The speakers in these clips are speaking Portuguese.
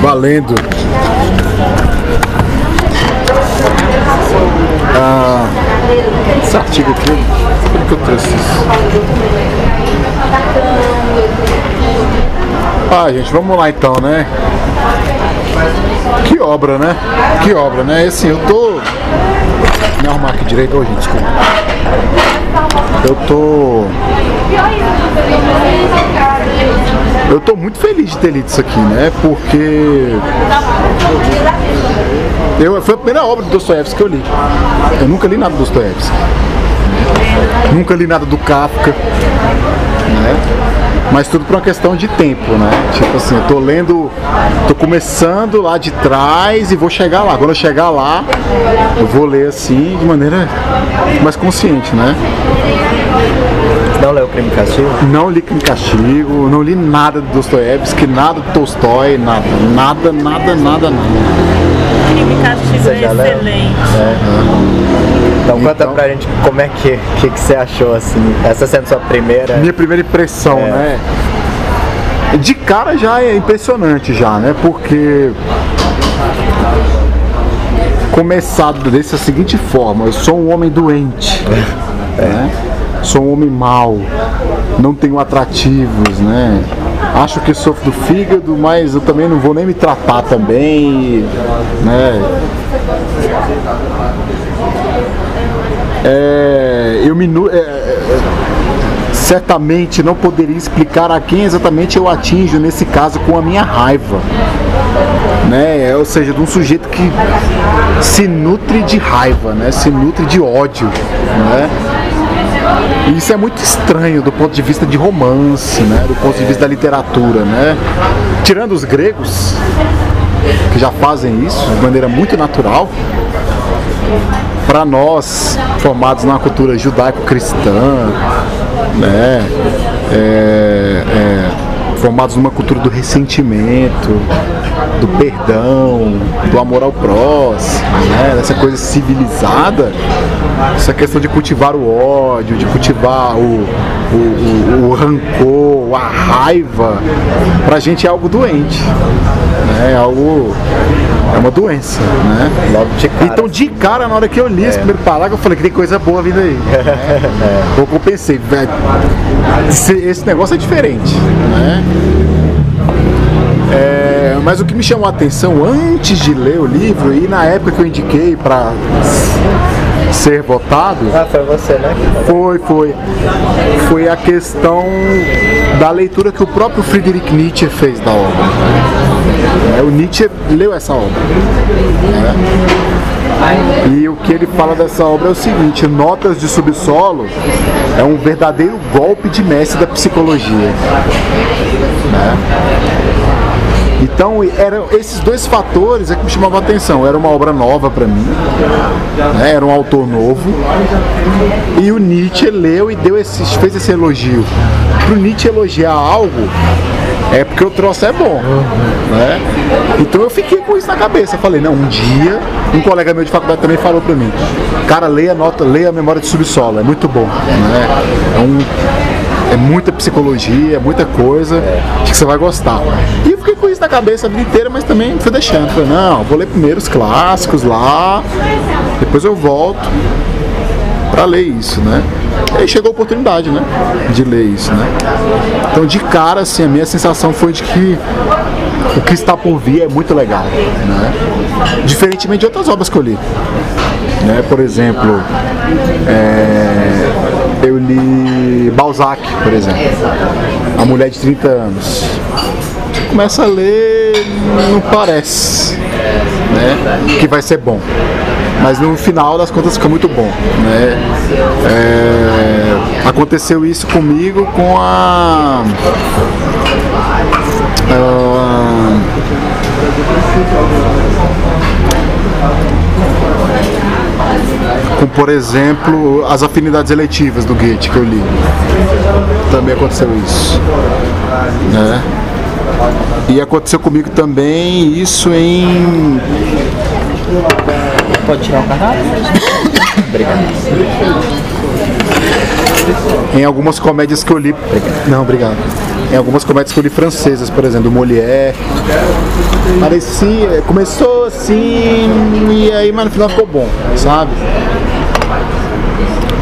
Valendo. Ah, esse artigo aqui, por que eu trouxe isso? Ah, gente, vamos lá então, né? Que obra, né? Que obra, né? E assim, eu tô. Me arrumar aqui direito, ô gente, desculpa. Eu tô. Eu tô muito feliz de ter lido isso aqui, né? Porque. Eu, foi a primeira obra do Dostoiévski que eu li. Eu nunca li nada do Dostoiévski. Nunca li nada do Kafka. Né? Mas tudo por uma questão de tempo, né? Tipo assim, eu tô lendo, tô começando lá de trás e vou chegar lá. Quando eu chegar lá, eu vou ler assim de maneira mais consciente, né? Não leu Crime e Castigo? Não li Crime e Castigo, não li nada do Dostoiévski, nada do Tolstói, nada, nada, nada, nada, nada. Crime e Castigo é excelente. Então conta Então- pra gente como é que, que, que você achou assim, essa sendo sua primeira. Minha primeira impressão, É. né? De cara já é impressionante já, né? Porque começar dessa seguinte forma, eu sou um homem doente, né? Sou um homem mau, não tenho atrativos, né? Acho que sofro do fígado, mas eu também não vou nem me tratar também, né? É, eu me é, é, certamente não poderia explicar a quem exatamente eu atinjo nesse caso com a minha raiva. Né? Ou seja, de um sujeito que se nutre de raiva, né? se nutre de ódio. Né? E isso é muito estranho do ponto de vista de romance, né? do ponto de vista da literatura. Né? Tirando os gregos, que já fazem isso de maneira muito natural, para nós, formados numa cultura judaico-cristã, né, é, é, formados numa cultura do ressentimento, do perdão, do amor ao próximo, né, dessa coisa civilizada, essa questão de cultivar o ódio, de cultivar o, o, o, o rancor, a raiva, pra gente é algo doente, né, é algo é uma doença, né? De. Então, de cara, na hora que eu li esse primeiro parágrafo, eu falei que tem coisa boa vindo aí. Eu pensei, velho, esse, esse negócio é diferente, né? É, mas o que me chamou a atenção antes de ler o livro e na época que eu indiquei para ser votado, Ah, foi você, né? foi, foi, foi a questão da leitura que o próprio Friedrich Nietzsche fez da obra. É, o Nietzsche leu essa obra. né? E o que ele fala dessa obra é o seguinte: Notas de Subsolo é um verdadeiro golpe de mestre da psicologia. né? Então, eram esses dois fatores é que me chamavam a atenção. Era uma obra nova para mim, né? era um autor novo, e o Nietzsche leu e deu esse, fez esse elogio. Para o Nietzsche elogiar algo, é porque o troço é bom. Né? Então eu fiquei com isso na cabeça. Falei, não, um dia, um colega meu de faculdade também falou para mim, cara, leia a nota, leia a memória de subsolo, é muito bom. Né? É, um, é muita psicologia, é muita coisa, acho que você vai gostar. E eu fiquei com isso na cabeça a vida inteira, mas também fui deixando. Falei, não, vou ler primeiro os clássicos lá, depois eu volto para ler isso, né? E aí chegou a oportunidade, né? De ler isso, né? Então, de cara, assim, a minha sensação foi de que o que está por vir é muito legal, né? Diferentemente de outras obras que eu li. Né? Por exemplo, é, eu li Balzac, por exemplo. A Mulher de 30 anos. Começa a ler, não parece né, que vai ser bom. Mas no final das contas fica muito bom. Né? É, aconteceu isso comigo com a. ah, com, por exemplo, as afinidades eletivas do Goethe que eu li. Também aconteceu isso. Né? E aconteceu comigo também isso em Pode tirar o cardápio? Obrigado. Em algumas comédias que eu li. Não, obrigado. Em algumas comédias que eu li francesas, por exemplo, do Molière. Parecia. Começou assim. E aí, mas no final ficou bom, sabe?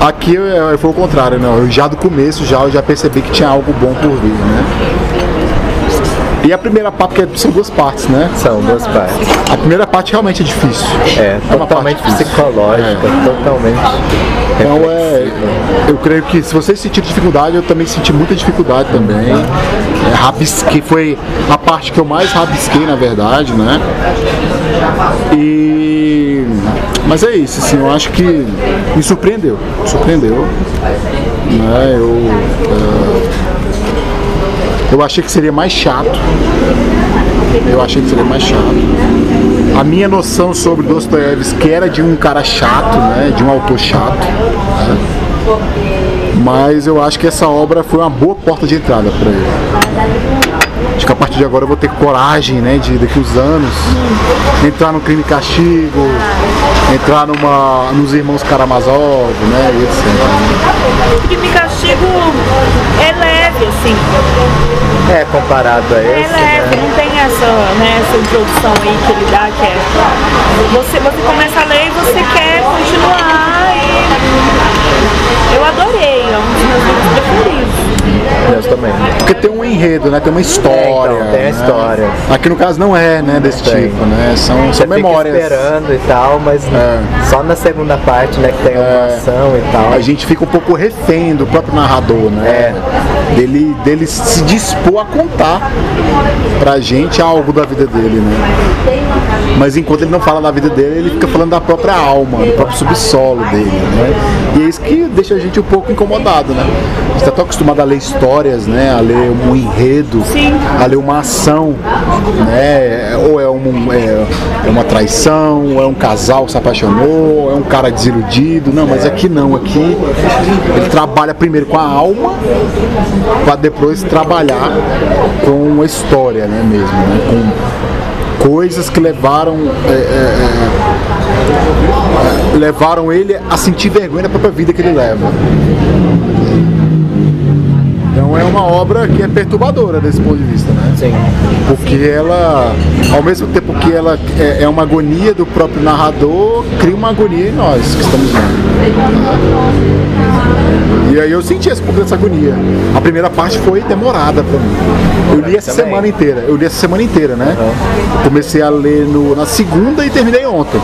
Aqui eu- foi o contrário, não. Eu já do começo já, eu já percebi que tinha algo bom por vir, né? E a primeira parte, porque são duas partes, né? São duas partes. A primeira parte realmente é difícil. É, uma totalmente psicológica, totalmente. Então é. Eu creio que se vocês sentiram dificuldade, eu também senti muita dificuldade também. É, rabisquei, foi a parte que eu mais rabisquei, na verdade, né? E. Mas é isso, assim, eu acho que me surpreendeu. Me surpreendeu. Né? Eu. é, Eu achei que seria mais chato. Eu achei que seria mais chato. A minha noção sobre Dostoiévski era de um cara chato, né? De um autor chato. né? Mas eu acho que essa obra foi uma boa porta de entrada para ele. Acho que a partir de agora eu vou ter coragem, né? De daqui uns anos entrar no crime e castigo, entrar numa, nos irmãos Karamazov, né? E etc. Crime e castigo é leve, assim. É, comparado a É esse, leve, né? não tem essa, né, essa introdução aí que ele dá, que é. Você, você começa a ler e você quer continuar e. Eu adorei, é um dos meus livros preferidos. Deus também. Porque tem um enredo, né? Tem uma história. É, então, tem né? história. Aqui no caso não é, né? Desse Tem. tipo, né? São, são fica memórias. esperando e tal, mas É. só na segunda parte, né, que tem uma ação e tal. A gente fica um pouco refém do próprio narrador, né? É. Dele, dele se dispor a contar pra gente algo da vida dele, né? Mas enquanto ele não fala da vida dele, ele fica falando da própria alma, do próprio subsolo dele, né? E é isso que deixa a gente um pouco incomodado, né? A gente tá tão acostumado a ler histórias, né? A ler um enredo, Sim. a ler uma ação, né? Ou é, um, é, é uma traição, ou é um casal que se apaixonou, ou é um cara desiludido. Não, mas aqui não, aqui ele trabalha primeiro com a alma, para depois trabalhar com a história, né, mesmo, né? Com coisas que levaram é, é, é, levaram ele a sentir vergonha da própria vida que ele leva. Então é uma obra que é perturbadora desse ponto de vista, né? Sim. Porque ela, ao mesmo tempo que ela é, é uma agonia do próprio narrador, cria uma agonia em nós que estamos vendo. E aí eu senti esse pouco dessa agonia. A primeira parte foi demorada pra mim. Eu li essa semana inteira. Eu li essa semana inteira, né? Comecei a ler no- na segunda e terminei ontem.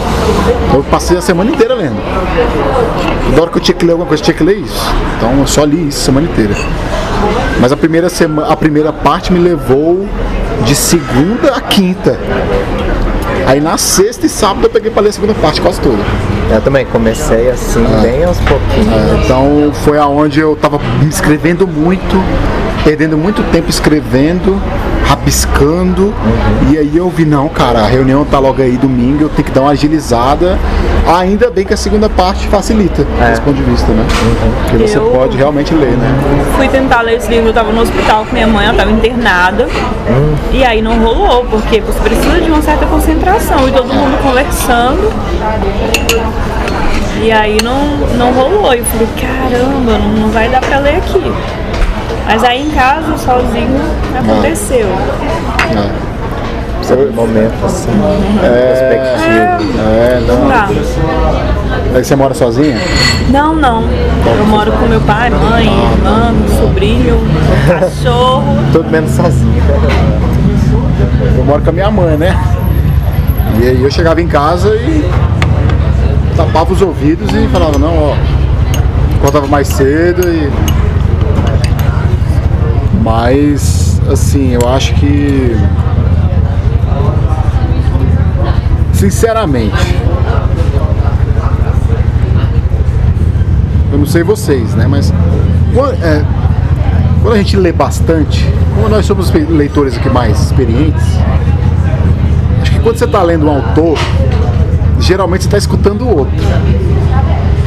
Então eu passei a semana inteira lendo. Da hora que eu tinha que ler alguma coisa, eu tinha que ler isso. Então eu só li isso a semana inteira. Mas a primeira, semana, a primeira parte me levou de segunda a quinta. Aí na sexta e sábado eu peguei pra ler a segunda parte quase toda. Eu também comecei assim, bem aos pouquinhos. É, então foi aonde eu tava me escrevendo muito, perdendo muito tempo escrevendo, rabiscando. E aí eu vi, não, cara, a reunião tá logo aí domingo, eu tenho que dar uma agilizada. Ainda bem que a segunda parte facilita É. desse ponto de vista, né? Porque você Eu- pode realmente ler, né? Fui tentar ler esse livro, eu tava no hospital com minha mãe, ela tava internada. E aí não rolou, porque você precisa de uma certa concentração e todo mundo conversando. E aí não, não rolou. E eu falei, caramba, não, não vai dar pra ler aqui. Mas aí em casa, sozinho, aconteceu. É. Um momento assim, perspectiva. É, Não não. dá. Aí você mora sozinha? Não, não. Eu moro com meu pai, mãe, irmã, sobrinho, cachorro. Tudo menos sozinho. Eu moro com a minha mãe, né? E aí eu chegava em casa e tapava os ouvidos e falava, não, ó, acordava mais cedo e. Mas assim, eu acho que sinceramente eu não sei vocês, né? Mas quando, é, quando a gente lê bastante, como nós somos leitores aqui mais experientes, acho que quando você está lendo um autor, geralmente você está escutando outro.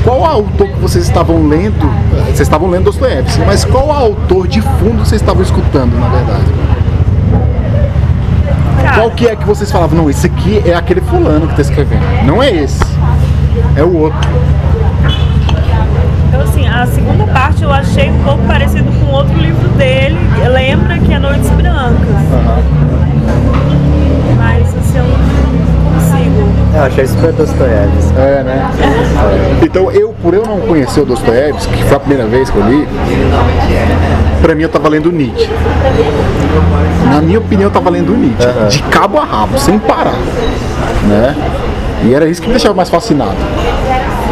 Qual autor que vocês estavam lendo? Vocês estavam lendo Dostoiévski, mas qual autor de fundo vocês estavam escutando, na verdade? Qual que é que vocês falavam? Não, esse aqui é aquele fulano que está escrevendo. Não é esse. É o outro. Então, assim, a segunda parte eu achei um pouco parecido com outro livro dele. Lembra que é Noites Brancas. Mas assim, eu não. Eu achei super Dostoiévski. É, né? Então, eu, por eu não conhecer o Dostoiévski, que foi a primeira vez que eu li, pra mim eu tava lendo Nietzsche. Na minha opinião, eu tava lendo Nietzsche, Aham. de cabo a rabo, sem parar. Né? E era isso que me deixava mais fascinado.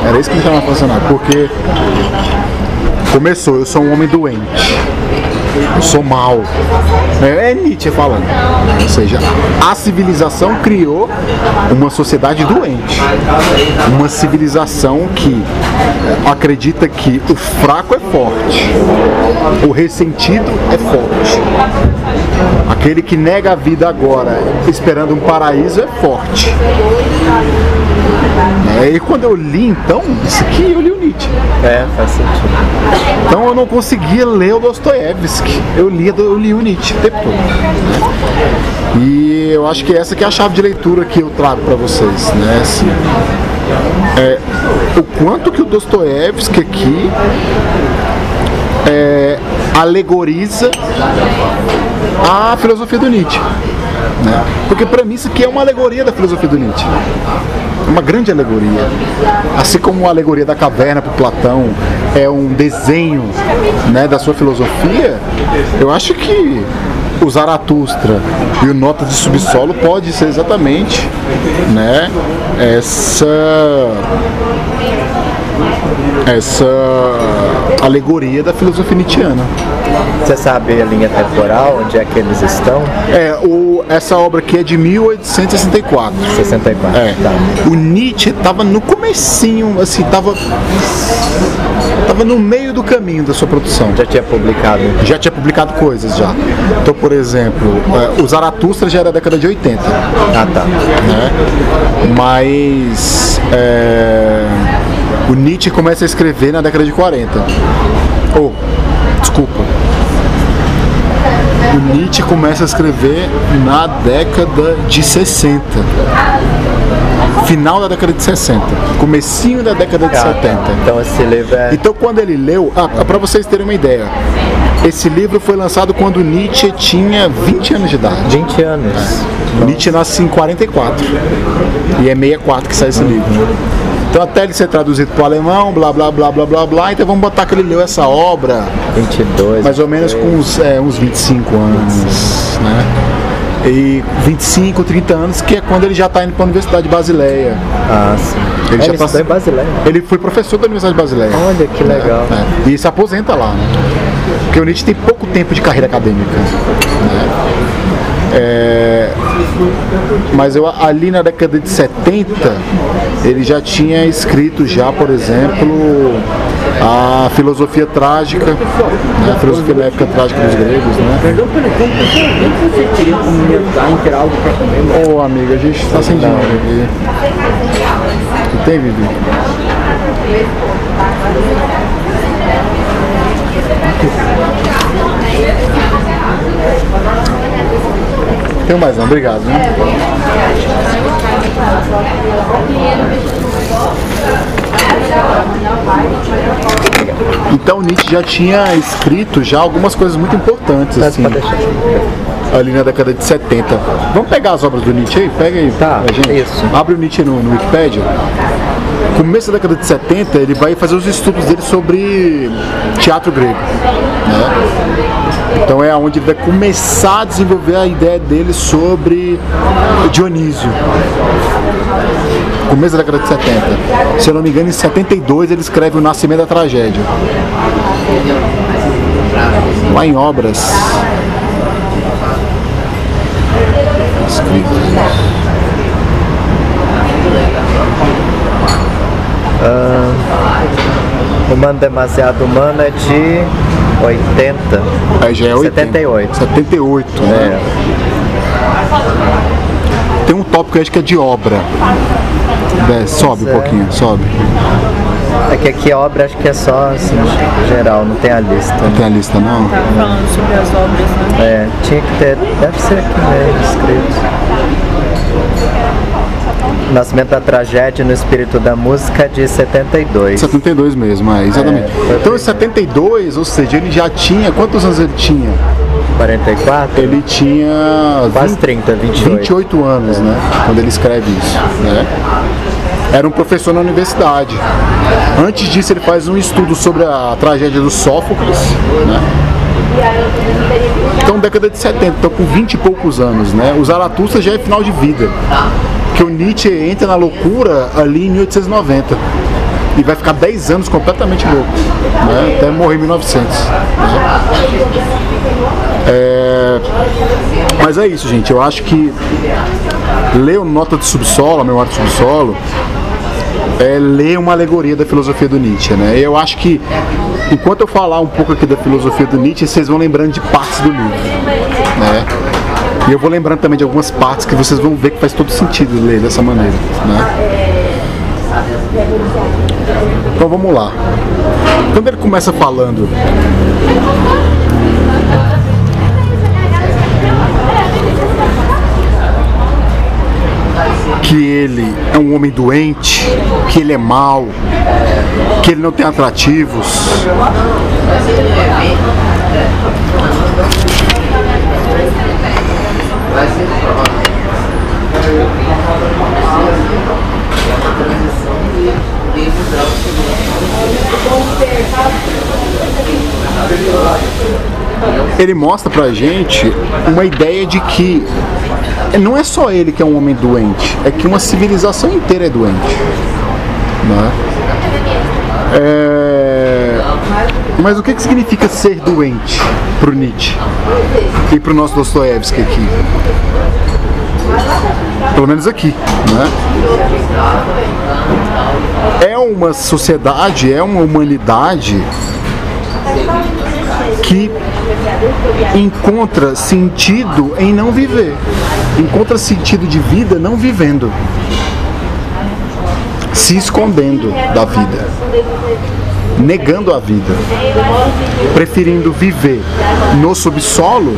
Era isso que me deixava mais fascinado, porque começou, eu sou um homem doente. Sou mal. É, é Nietzsche falando. Ou seja, a civilização criou uma sociedade doente. Uma civilização que acredita que o fraco é forte, o ressentido é forte. Aquele que nega a vida agora esperando um paraíso é forte. É, e quando eu li então, isso aqui eu li o Nietzsche. É, faz sentido. Então eu não conseguia ler o Dostoiévski. Eu lia, eu li o Nietzsche o tempo todo. né? E eu acho que essa que é a chave de leitura que eu trago para vocês, né? Assim, é, o quanto que o Dostoiévski aqui é, alegoriza a filosofia do Nietzsche. Né? Porque para mim isso aqui é uma alegoria da filosofia do Nietzsche. Uma grande alegoria. Assim como a alegoria da caverna para Platão é um desenho né, da sua filosofia, eu acho que o Zaratustra e o Nota de Subsolo pode ser exatamente né, essa essa alegoria da filosofia nietzschiana. Você sabe a linha temporal, onde é que eles estão? É, o, essa obra aqui é de 1864. 64. É. Tá. O Nietzsche tava no comecinho, assim, tava tava no meio do caminho da sua produção. Já tinha publicado. Já tinha publicado coisas já. Então, por exemplo, é, o Zaratustra já era da década de 80, Ah, tá. né? Mas é, o Nietzsche começa a escrever na década de 40. Oh, desculpa. O Nietzsche começa a escrever na década de 60. Final da década de 60. Comecinho da década de Ah, 70. Então esse livro é. Então quando ele leu, ah, para vocês terem uma ideia, esse livro foi lançado quando Nietzsche tinha 20 anos de idade. 20 anos. Nietzsche nasce em 44 e é 64 que sai esse livro. Então até ele ser traduzido para o alemão, blá blá blá blá blá blá, então vamos botar que ele leu essa obra 22. mais ou menos com uns, é, uns 25 anos, né? E 25, 30 anos, que é quando ele já está indo para a Universidade de Basileia. Ah, sim. Ele Ele, já estudou tá- em Basileia. Ele foi professor da Universidade de Basileia. Olha que legal. É, e se aposenta lá, né? Porque o Nietzsche tem pouco tempo de carreira acadêmica. né? É, mas eu, ali na década de 70 ele já tinha escrito já, por exemplo, a filosofia trágica, né? a filosofia da época trágica dos gregos, né? Perdão tempo, você teria como ter algo para comer? Ô amigo, a gente está sem dinheiro aqui. Tu tem, Vivi? Tem mais não, obrigado. Né? Então Nietzsche já tinha escrito já algumas coisas muito importantes assim, ali na década de 70. Vamos pegar as obras do Nietzsche aí? Pega aí Tá, pra gente. isso. Abre o Nietzsche no, no Wikipedia. Começo da década de 70, ele vai fazer os estudos dele sobre teatro grego. né? Então é onde ele vai começar a desenvolver a ideia dele sobre Dionísio. Começo da década de 70. Se eu não me engano, em 72 ele escreve O Nascimento da Tragédia. Lá em obras. Escritos. Humano Demasiado Humano é de 80. Aí já é 80. 78. 78, né? É. Tem um tópico aí acho que é de obra. Desce, sobe um é. pouquinho, sobe. É que aqui a obra acho que é só assim, geral, não tem a lista. Não tem a lista não? Tava falando sobre as obras, né? É, tinha que ter. Deve ser aqui mesmo, escrito. Nascimento da Tragédia no Espírito da Música de 72. 72 mesmo, é, exatamente. É, então em 72, ou seja, ele já tinha. Quantos anos ele tinha? 44? Ele tinha. Quase 20 30, 28. 28 anos, né? Quando ele escreve isso, né? Era um professor na universidade. Antes disso, ele faz um estudo sobre a tragédia do Sófocles, né? Então, década de 70, então com 20 e poucos anos, né? O Zaratustra já é final de vida. Que o Nietzsche entra na loucura ali em 1890. E vai ficar 10 anos completamente louco, né? Até morrer em 1900. né? É, Mas é isso, gente. Eu acho que ler o Nota de Subsolo, a Memória Subsolo, é ler uma alegoria da filosofia do Nietzsche, né? Eu acho que enquanto eu falar um pouco aqui da filosofia do Nietzsche, vocês vão lembrando de partes do livro, né? E eu vou lembrando também de algumas partes que vocês vão ver que faz todo sentido ler dessa maneira, né? Então vamos lá. Quando ele começa falando que ele é um homem doente, que ele é mau, que ele não tem atrativos. Ele mostra pra gente uma ideia de que não é só ele que é um homem doente, é que uma civilização inteira é doente. Né? É... Mas o que, que significa ser doente pro Nietzsche e pro nosso Dostoiévski aqui? Pelo menos aqui, né? É uma sociedade, é uma humanidade que encontra sentido em não viver, encontra sentido de vida não vivendo, se escondendo da vida, negando a vida, preferindo viver no subsolo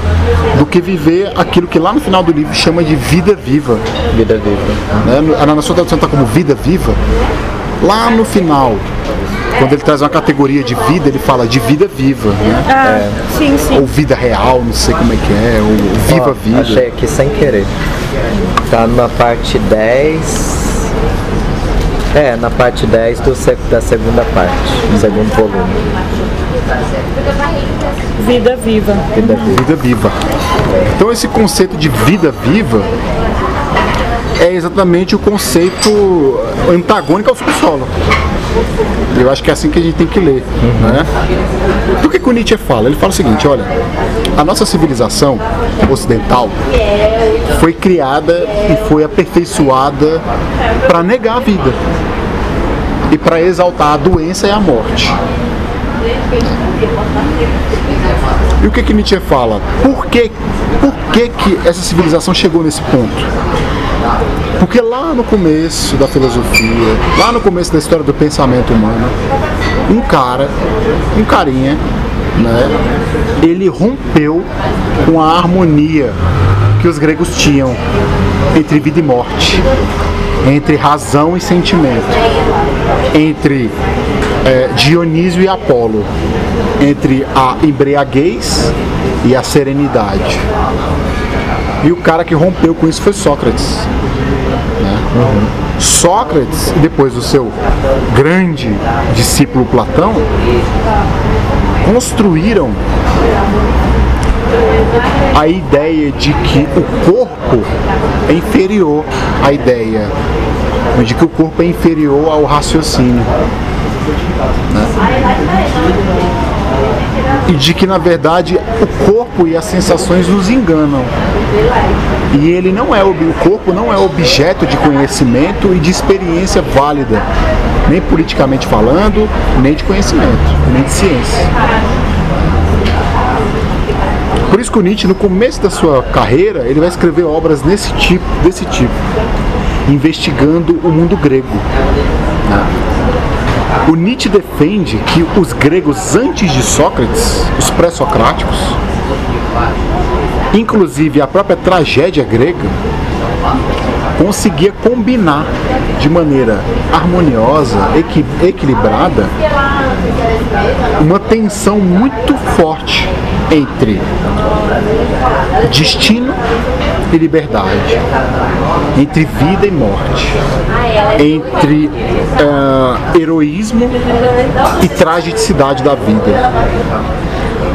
do que viver aquilo que lá no final do livro chama de vida viva. Vida viva. Né? Na sua tradução está como vida viva. Lá no final, quando ele traz uma categoria de vida, ele fala de vida viva, né? Ah, sim, sim. Ou vida real, não sei como é que é, ou viva Ó, vida. Achei aqui sem querer. Tá na parte 10. É, na parte 10 do, sec- da segunda parte, do segundo volume. Vida viva. Vida viva. Vida viva. Então esse conceito de vida viva é exatamente o conceito antagônico ao subsolo. Eu acho que é assim que a gente tem que ler. Né? Do que, que o Nietzsche fala? Ele fala o seguinte, olha, a nossa civilização ocidental foi criada e foi aperfeiçoada para negar a vida e para exaltar a doença e a morte. E o que que Nietzsche fala? Por que, por que, que essa civilização chegou nesse ponto? Porque lá no começo da filosofia, lá no começo da história do pensamento humano, um cara, um carinha, né, ele rompeu com a harmonia que os gregos tinham entre vida e morte, entre razão e sentimento, entre é, Dionísio e Apolo, entre a embriaguez e a serenidade. E o cara que rompeu com isso foi Sócrates. Né? Sócrates, e depois o seu grande discípulo Platão, construíram a ideia de que o corpo é inferior à ideia, de que o corpo é inferior ao raciocínio. e de que na verdade o corpo e as sensações nos enganam. E ele não é o corpo não é objeto de conhecimento e de experiência válida, nem politicamente falando, nem de conhecimento, nem de ciência. Por isso que o Nietzsche, no começo da sua carreira, ele vai escrever obras nesse tipo, desse tipo, investigando o mundo grego. O Nietzsche defende que os gregos antes de Sócrates, os pré-socráticos, inclusive a própria tragédia grega, conseguia combinar de maneira harmoniosa, equi- equilibrada, uma tensão muito forte entre destino e liberdade, entre vida e morte, entre ah, heroísmo e tragicidade da vida.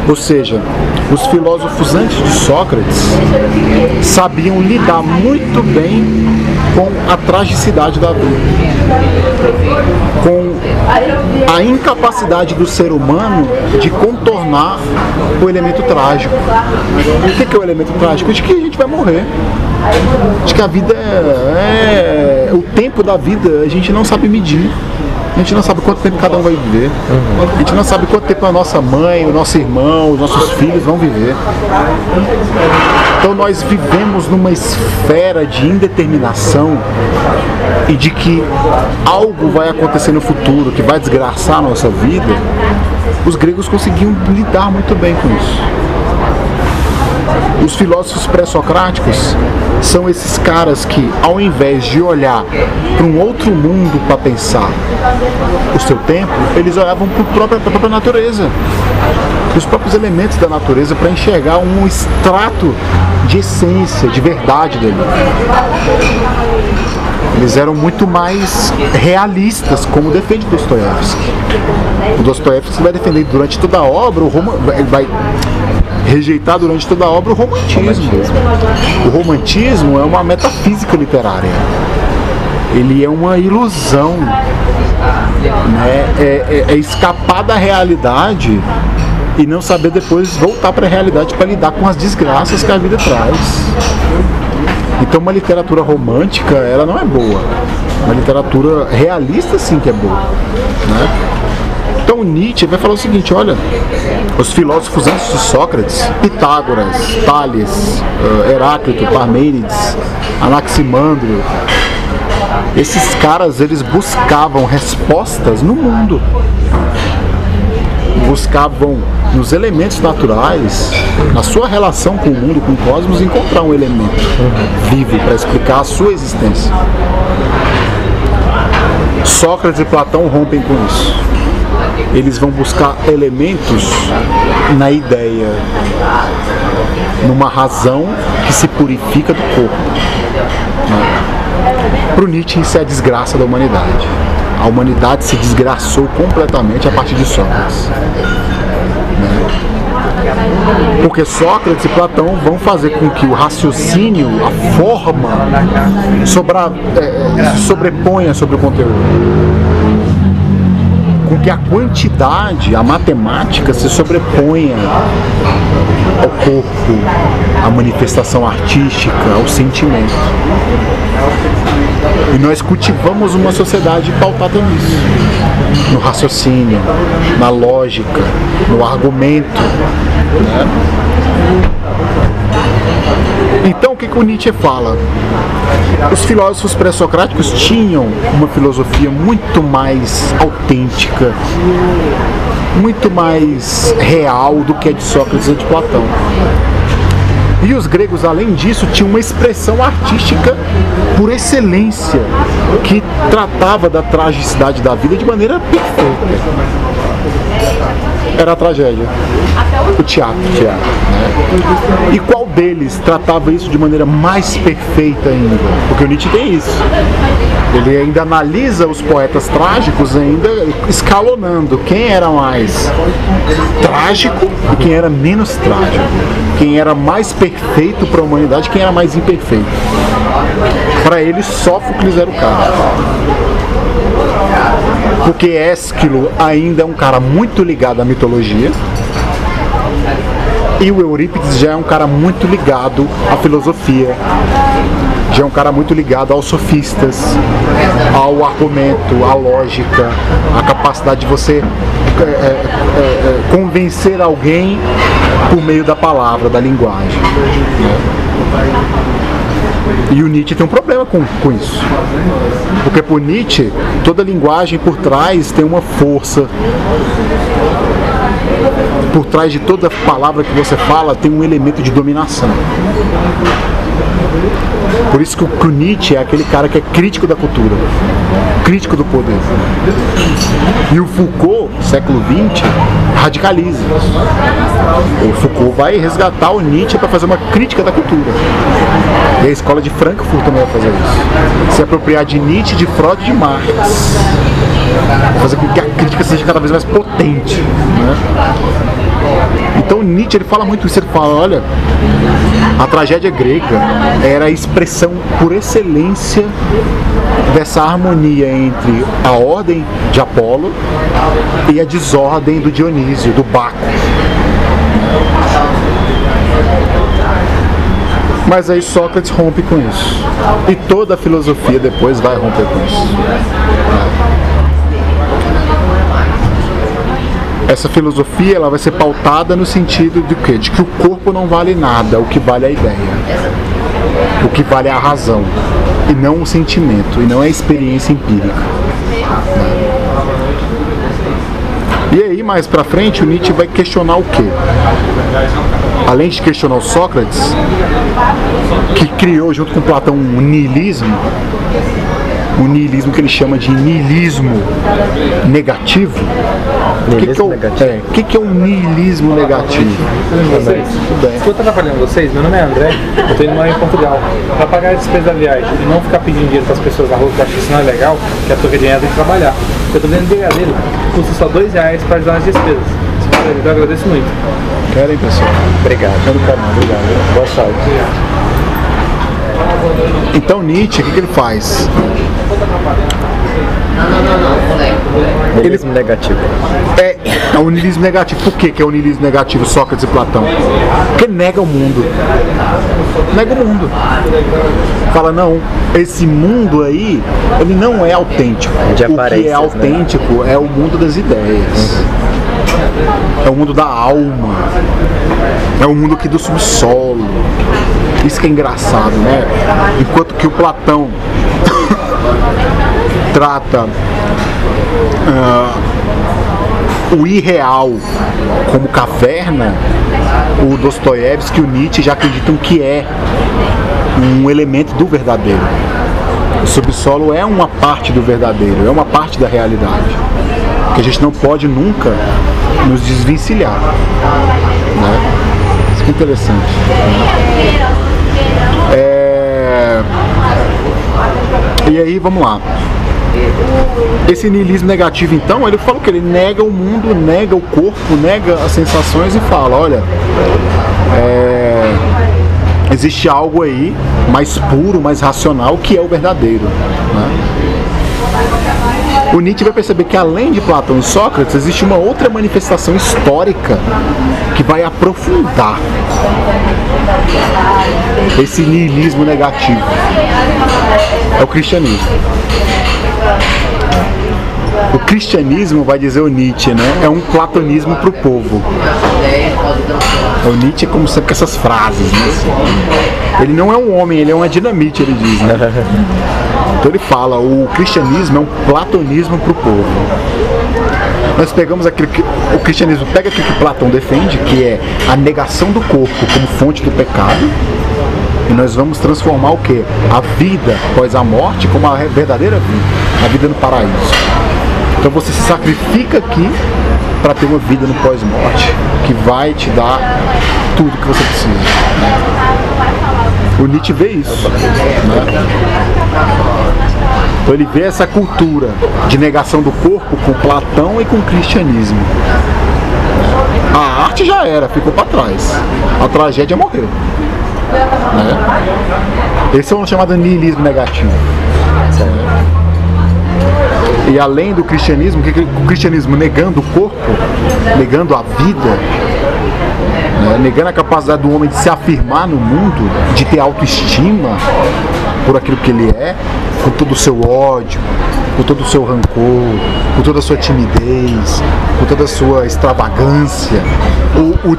Ou seja, os filósofos antes de Sócrates sabiam lidar muito bem com a tragicidade da vida, com a incapacidade do ser humano de contornar o elemento trágico. O que é o elemento trágico? De que a gente vai morrer. De que a vida é, é- O tempo da vida a gente não sabe medir. A gente não sabe quanto tempo cada um vai viver. A gente não sabe quanto tempo a nossa mãe, o nosso irmão, os nossos filhos vão viver. Então nós vivemos numa esfera de indeterminação e de que algo vai acontecer no futuro que vai desgraçar a nossa vida. Os gregos conseguiam lidar muito bem com isso. Os filósofos pré-socráticos são esses caras que, ao invés de olhar para um outro mundo para pensar o seu tempo, eles olhavam para a própria natureza, os próprios elementos da natureza para enxergar um extrato de essência, de verdade dele. Eles eram muito mais realistas, como defende Dostoiévski. O Dostoiévski vai defender durante toda a obra, o Roma, vai rejeitar durante toda a obra o romantismo. O romantismo é uma metafísica literária. Ele é uma ilusão. Né? É, é- é escapar da realidade e não saber depois voltar para a realidade para lidar com as desgraças que a vida traz. Então uma literatura romântica, ela não é boa. Uma literatura realista sim que é boa. Né? Então Nietzsche vai falar o seguinte, olha, os filósofos antes de Sócrates, Pitágoras, Tales, eh, Heráclito, Parmênides, Anaximandro, esses caras eles buscavam respostas no mundo. Buscavam nos elementos naturais, na sua relação com o mundo, com o cosmos, encontrar um elemento vivo para explicar a sua existência. Sócrates e Platão rompem com isso. Eles vão buscar elementos na ideia, numa razão que se purifica do corpo. Para Nietzsche, isso é a desgraça da humanidade. A humanidade se desgraçou completamente a partir de Sócrates. Né? Porque Sócrates e Platão vão fazer com que o raciocínio, a forma, sobra, é, se sobreponha sobre o conteúdo. Com que a quantidade, a matemática se sobreponha ao corpo, à manifestação artística, ao sentimento. E nós cultivamos uma sociedade pautada nisso. No raciocínio, na lógica, no argumento. né? Então o que, que o Nietzsche fala? Os filósofos pré-socráticos tinham uma filosofia muito mais autêntica, muito mais real do que a de Sócrates e de Platão. E os gregos, além disso, tinham uma expressão artística por excelência, que tratava da tragicidade da vida de maneira perfeita. Era a tragédia. O teatro. teatro né? E qual deles tratava isso de maneira mais perfeita ainda? Porque o Nietzsche tem isso. Ele ainda analisa os poetas trágicos, ainda escalonando quem era mais trágico e quem era menos trágico. Quem era mais perfeito para a humanidade, quem era mais imperfeito. Para ele, Sófocles era o cara. Porque Ésquilo ainda é um cara muito ligado à mitologia. E o Eurípides já é um cara muito ligado à filosofia. Já é um cara muito ligado aos sofistas, ao argumento, à lógica, à capacidade de você é, é, é, é, convencer alguém por meio da palavra, da linguagem. E o Nietzsche tem um problema com, com isso. Porque por Nietzsche, toda linguagem por trás tem uma força. por trás de toda palavra que você fala tem um elemento de dominação. Por isso que o, que o Nietzsche é aquele cara que é crítico da cultura, crítico do poder. E o Foucault, século XX, radicaliza. O Foucault vai resgatar o Nietzsche para fazer uma crítica da cultura. E a escola de Frankfurt também vai fazer isso. Se apropriar de Nietzsche, de Freud e de Marx. Fazer com que a crítica seja cada vez mais potente. Né? Então Nietzsche ele fala muito isso, ele fala, olha, a tragédia grega era a expressão por excelência dessa harmonia entre a ordem de Apolo e a desordem do Dionísio, do Baco. Mas aí Sócrates rompe com isso. E toda a filosofia depois vai romper com isso. Essa filosofia ela vai ser pautada no sentido de quê? De que o corpo não vale nada, o que vale é a ideia. O que vale é a razão. E não o sentimento, e não a experiência empírica. E aí, mais pra frente, o Nietzsche vai questionar o quê? Além de questionar o Sócrates, que criou junto com Platão um niilismo, um niilismo que ele chama de niilismo negativo. O que, que, é o, é, que, que é um niilismo negativo? Tudo bem. Estou trabalhando com vocês, meu nome é André, eu estou indo morar em Portugal. Para pagar a despesa da viagem e não ficar pedindo dinheiro para as pessoas na rua, que eu acho que isso não é legal, que a tua dinheiro tem que trabalhar. Eu estou vendo brigadeiro, custa só dois reais para ajudar nas despesas. Eu agradeço muito. Querem, pessoal? Obrigado. Quero não, obrigado. Boa sorte. Então Nietzsche, o que, que ele faz? Niilismo negativo. É, é o negativo. Por que, que é o negativo Sócrates e Platão? Porque nega o mundo. Nega o mundo. Fala, não, esse mundo aí, ele não é autêntico. De o que é né? autêntico é o mundo das ideias. É o mundo da alma. É o mundo aqui do subsolo. Isso que é engraçado, né? Enquanto que o Platão trata ah, o irreal como caverna, o Dostoiévski e o Nietzsche já acreditam que é um elemento do verdadeiro. O subsolo é uma parte do verdadeiro, é uma parte da realidade. Que a gente não pode nunca nos desvencilhar. Né? Isso que é interessante. É... E aí, vamos lá. Esse niilismo negativo, então, ele fala que ele nega o mundo, nega o corpo, nega as sensações e fala: olha, é, existe algo aí mais puro, mais racional, que é o verdadeiro. né? O Nietzsche vai perceber que além de Platão e Sócrates, existe uma outra manifestação histórica que vai aprofundar esse niilismo negativo. É o cristianismo. O cristianismo, vai dizer o Nietzsche, né? É um platonismo para o povo. O Nietzsche, como sempre, com essas frases, né? Ele não é um homem, ele é uma dinamite, ele diz, né? Então ele fala, o cristianismo é um platonismo para o povo. Nós pegamos aquilo que o cristianismo pega aquilo que Platão defende, que é a negação do corpo como fonte do pecado, e nós vamos transformar o que? A vida após a morte como a verdadeira vida, a vida no paraíso. Então você se sacrifica aqui para ter uma vida no pós-morte, que vai te dar tudo que você precisa. né? O Nietzsche vê isso. né? Então ele vê essa cultura de negação do corpo com Platão e com o cristianismo. A arte já era, ficou para trás. A tragédia morreu. né? Esse é um chamado niilismo negativo. E além do cristianismo, que- o cristianismo negando o corpo, negando a vida, né? negando a capacidade do homem de se afirmar no mundo, de ter autoestima por aquilo que ele é, com todo o seu ódio, com todo o seu rancor, com toda a sua timidez, com toda a sua extravagância. O, o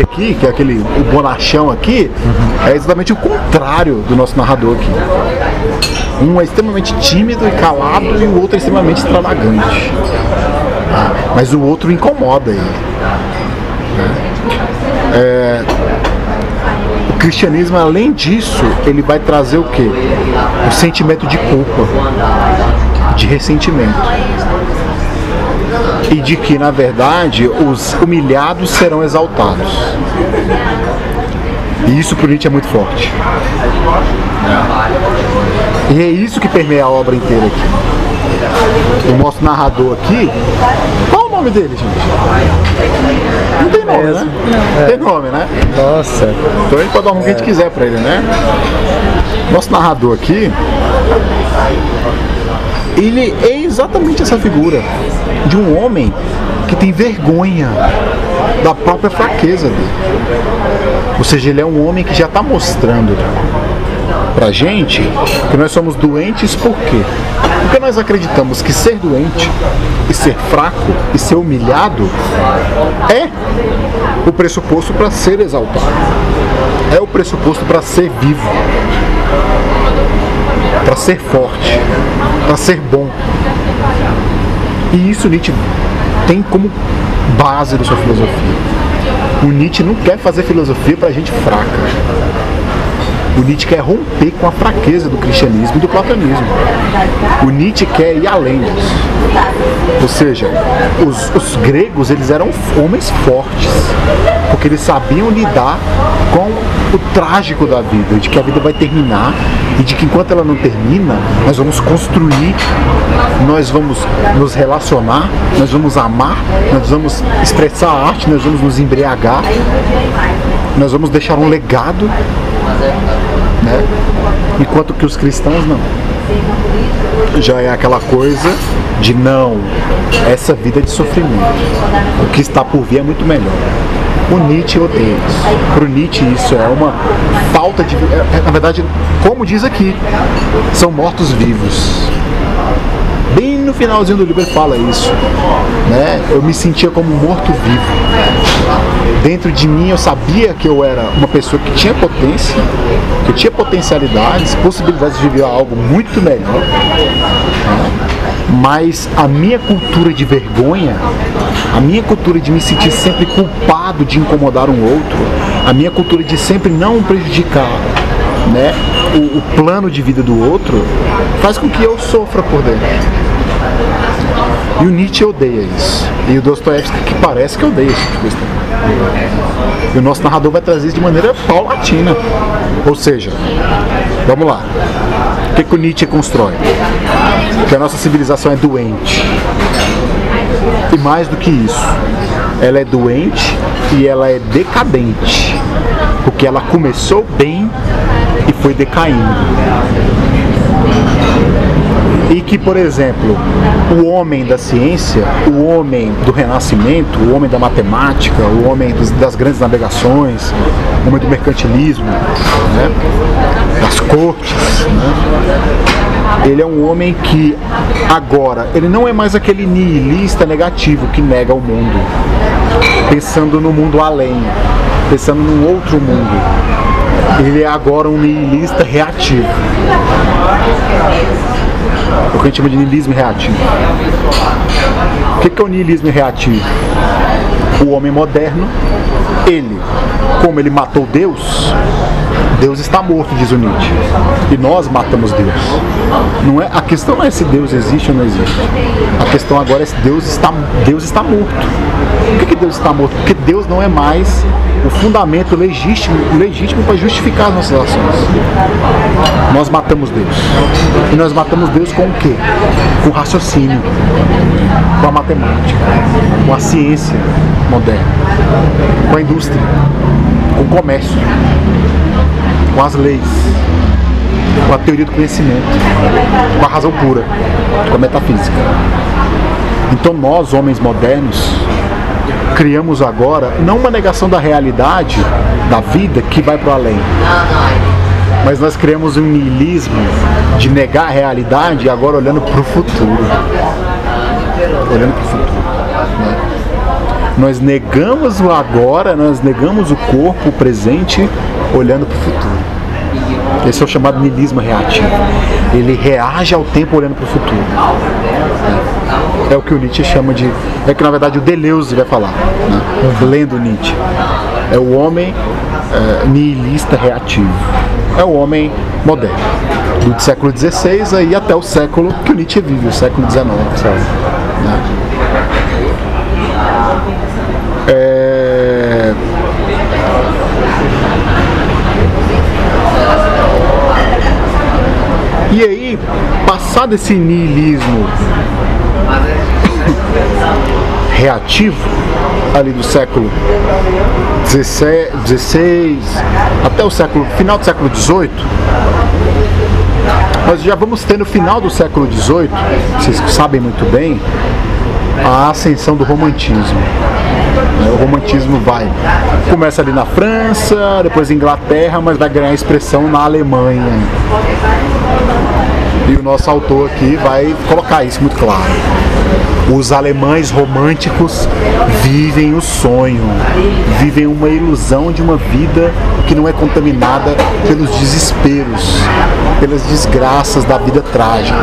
aqui, que é aquele o bonachão aqui, é exatamente o contrário do nosso narrador aqui. Um é extremamente tímido e calado e o outro é extremamente extravagante. Mas o outro incomoda ele. É, o cristianismo, além disso, ele vai trazer o quê? O sentimento de culpa, de ressentimento. E de que, na verdade, os humilhados serão exaltados. E isso para Nietzsche é muito forte. E é isso que permeia a obra inteira aqui. O narrador aqui. Qual o nome dele, gente? Não tem nome, né? Tem nome, né? Nossa. Então a gente pode dar o nome que a gente quiser pra ele, né? Nosso narrador aqui, ele é exatamente essa figura de um homem que tem vergonha da própria fraqueza dele. Ou seja, ele é um homem que já está mostrando pra gente que nós somos doentes por quê? Porque nós acreditamos que ser doente e ser fraco e ser humilhado é o pressuposto para ser exaltado. É o pressuposto para ser vivo, para ser forte, para ser bom. E isso Nietzsche tem como base da sua filosofia. O Nietzsche não quer fazer filosofia para gente fraca. O Nietzsche quer romper com a fraqueza do cristianismo e do platonismo. O Nietzsche quer ir além disso. Ou seja, os, os gregos eles eram homens fortes, porque eles sabiam lidar com o trágico da vida, de que a vida vai terminar e de que enquanto ela não termina, nós vamos construir, nós vamos nos relacionar, nós vamos amar, nós vamos expressar a arte, nós vamos nos embriagar, nós vamos deixar um legado né? Enquanto que os cristãos não. Já é aquela coisa de não, essa vida é de sofrimento. O que está por vir é muito melhor. O Nietzsche odeia isso. Para o Nietzsche isso é uma falta de. É, é, na verdade, como diz aqui, são mortos-vivos. Bem no finalzinho do livro ele fala isso. Né? Eu me sentia como um morto-vivo. Dentro de mim eu sabia que eu era uma pessoa que tinha potência, que eu tinha potencialidades, possibilidades de viver algo muito melhor. Né? Mas a minha cultura de vergonha, a minha cultura de me sentir sempre culpado de incomodar um outro, a minha cultura de sempre não prejudicar né, o, o plano de vida do outro, faz com que eu sofra por dentro. E o Nietzsche odeia isso. E o Dostoevsky que parece que odeia esse tipo. E o nosso narrador vai trazer isso de maneira paulatina. Ou seja, vamos lá. O que, que o Nietzsche constrói? Que a nossa civilização é doente. E mais do que isso, ela é doente e ela é decadente. Porque ela começou bem e foi decaindo e que, por exemplo, o homem da ciência, o homem do renascimento, o homem da matemática, o homem dos, das grandes navegações, o homem do mercantilismo, né, das cortes, né, ele é um homem que agora, ele não é mais aquele nihilista negativo que nega o mundo, pensando no mundo além, pensando num outro mundo. Ele é agora um nihilista reativo o que a gente chama de niilismo reativo. O que é o niilismo reativo? O homem moderno, ele, como ele matou Deus, Deus está morto, diz o Nietzsche. E nós matamos Deus. Não é, a questão não é se Deus existe ou não existe. A questão agora é se Deus está, Deus está morto. Por que, que Deus está morto? Porque Deus não é mais o fundamento legítimo, legítimo para justificar as nossas ações. Nós matamos Deus. E nós matamos Deus com o quê? Com o raciocínio, com a matemática, com a ciência moderna, com a indústria, com o comércio, com as leis, com a teoria do conhecimento, com a razão pura, com a metafísica. Então nós, homens modernos, criamos agora não uma negação da realidade da vida que vai para além, mas nós criamos um niilismo de negar a realidade agora olhando para o futuro. Olhando para o futuro. Nós negamos o agora, nós negamos o corpo, o presente, olhando para o futuro. Esse é o chamado niilismo reativo. Ele reage ao tempo olhando para o futuro. É. o que o Nietzsche chama de. É que na verdade o Deleuze vai falar, né? lendo Nietzsche. É o homem é, nihilista reativo. É o homem moderno. Do século XVI aí até o século que o Nietzsche vive, o século XIX. né? É, E aí, passado esse niilismo reativo, ali do século XVI até o século final do século XVIII, nós já vamos ter no final do século XVIII, vocês sabem muito bem, a ascensão do romantismo. Né, O romantismo vai começa ali na França, depois Inglaterra, mas vai ganhar expressão na Alemanha. E o nosso autor aqui vai colocar isso muito claro. Os alemães românticos vivem o sonho, vivem uma ilusão de uma vida que não é contaminada pelos desesperos, pelas desgraças da vida trágica.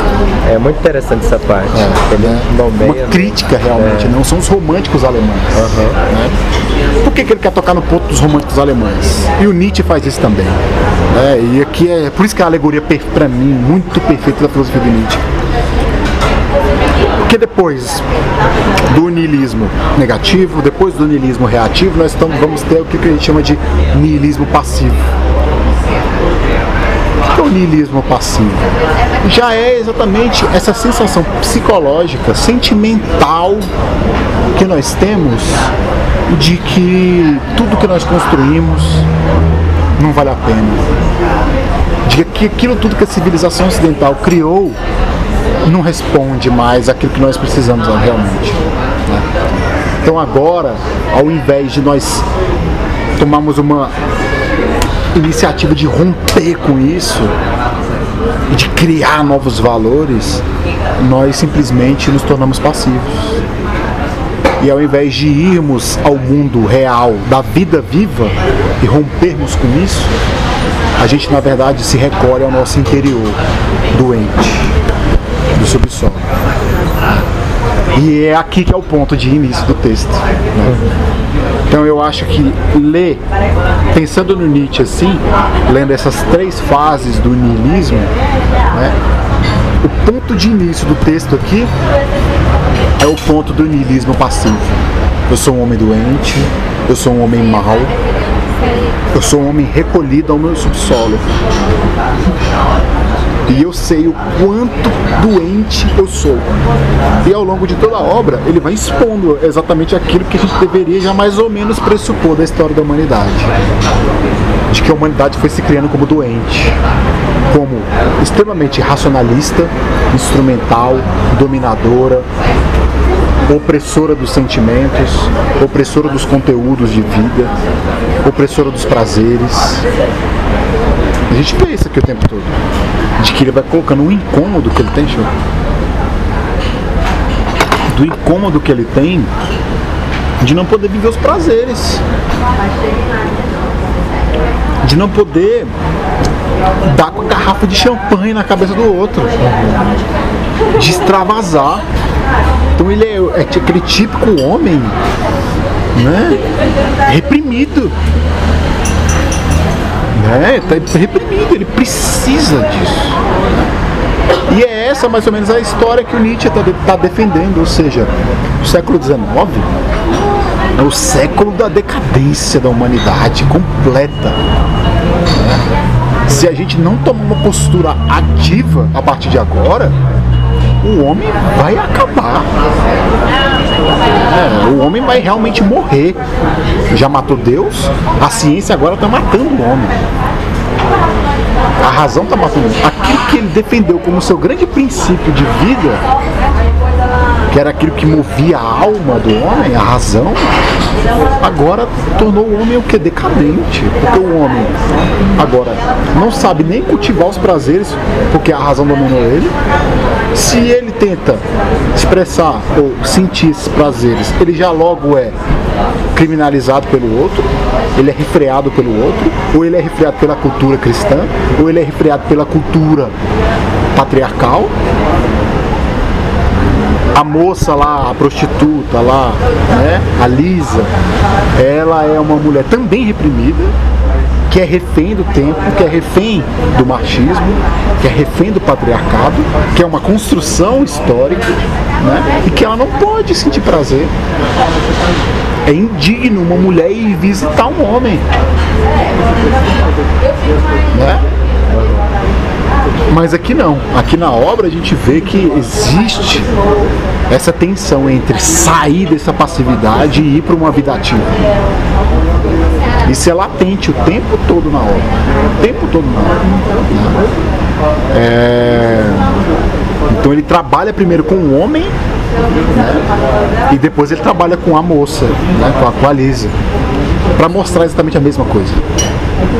É muito interessante essa parte. É, né? Uma crítica realmente, não são os românticos alemães. né? Por que, que ele quer tocar no ponto dos românticos alemães? E o Nietzsche faz isso também. né? E aqui é por isso que é a alegoria para mim muito perfeita da filosofia de Nietzsche. Porque depois do niilismo negativo, depois do niilismo reativo, nós estamos, vamos ter o que a gente chama de niilismo passivo. O que é o niilismo passivo? Já é exatamente essa sensação psicológica, sentimental que nós temos de que tudo que nós construímos não vale a pena. De que aquilo tudo que a civilização ocidental criou não responde mais àquilo que nós precisamos realmente. né? Então agora, ao invés de nós tomarmos uma iniciativa de romper com isso e de criar novos valores, nós simplesmente nos tornamos passivos. E ao invés de irmos ao mundo real da vida viva e rompermos com isso, a gente na verdade se recolhe ao nosso interior doente do subsolo. E é aqui que é o ponto de início do texto. né? Então eu acho que ler, pensando no Nietzsche assim, lendo essas três fases do niilismo, né, o ponto de início do texto aqui é o ponto do niilismo passivo. Eu sou um homem doente, eu sou um homem mau, eu sou um homem recolhido ao meu subsolo. E eu sei o quanto doente eu sou. E ao longo de toda a obra, ele vai expondo exatamente aquilo que a gente deveria já mais ou menos pressupor da história da humanidade. De que a humanidade foi se criando como doente, como extremamente racionalista, instrumental, dominadora, opressora dos sentimentos, opressora dos conteúdos de vida, opressora dos prazeres. A gente vê isso aqui o tempo todo. De que ele vai colocando um incômodo que ele tem, show. Do incômodo que ele tem de não poder viver os prazeres. De não poder dar com a garrafa de champanhe na cabeça do outro. De extravasar. Então ele é, é aquele típico homem, né? Reprimido. Né? Tá reprimido, ele precisa disso. E é essa mais ou menos a história que o Nietzsche está tá defendendo, ou seja, o século XIX é o século da decadência da humanidade completa. Se a gente não tomar uma postura ativa a partir de agora, o homem vai acabar. É, o homem vai realmente morrer. Já matou Deus, a ciência agora está matando o homem. A razão está matando. Aquilo que ele defendeu como seu grande princípio de vida, que era aquilo que movia a alma do homem, a razão, agora tornou o homem o que? Decadente. Porque o homem agora não sabe nem cultivar os prazeres, porque a razão dominou ele. Se ele tenta expressar ou sentir esses prazeres, ele já logo é criminalizado pelo outro, ele é refreado pelo outro, ou ele é refreado pela cultura cristã, ou ele é refreado pela cultura patriarcal. A moça lá, a prostituta lá, né? A Lisa, ela é uma mulher também reprimida, que é refém do tempo, que é refém do machismo, que é refém do patriarcado, que é uma construção histórica, né? E que ela não pode sentir prazer. É indigno uma mulher ir visitar um homem. Né? Mas aqui não. Aqui na obra a gente vê que existe essa tensão entre sair dessa passividade e ir para uma vida ativa. Isso é latente o tempo todo na obra. O tempo todo na obra. É... Então ele trabalha primeiro com o homem né? e depois ele trabalha com a moça, né? com, a, Lisa, para mostrar exatamente a mesma coisa.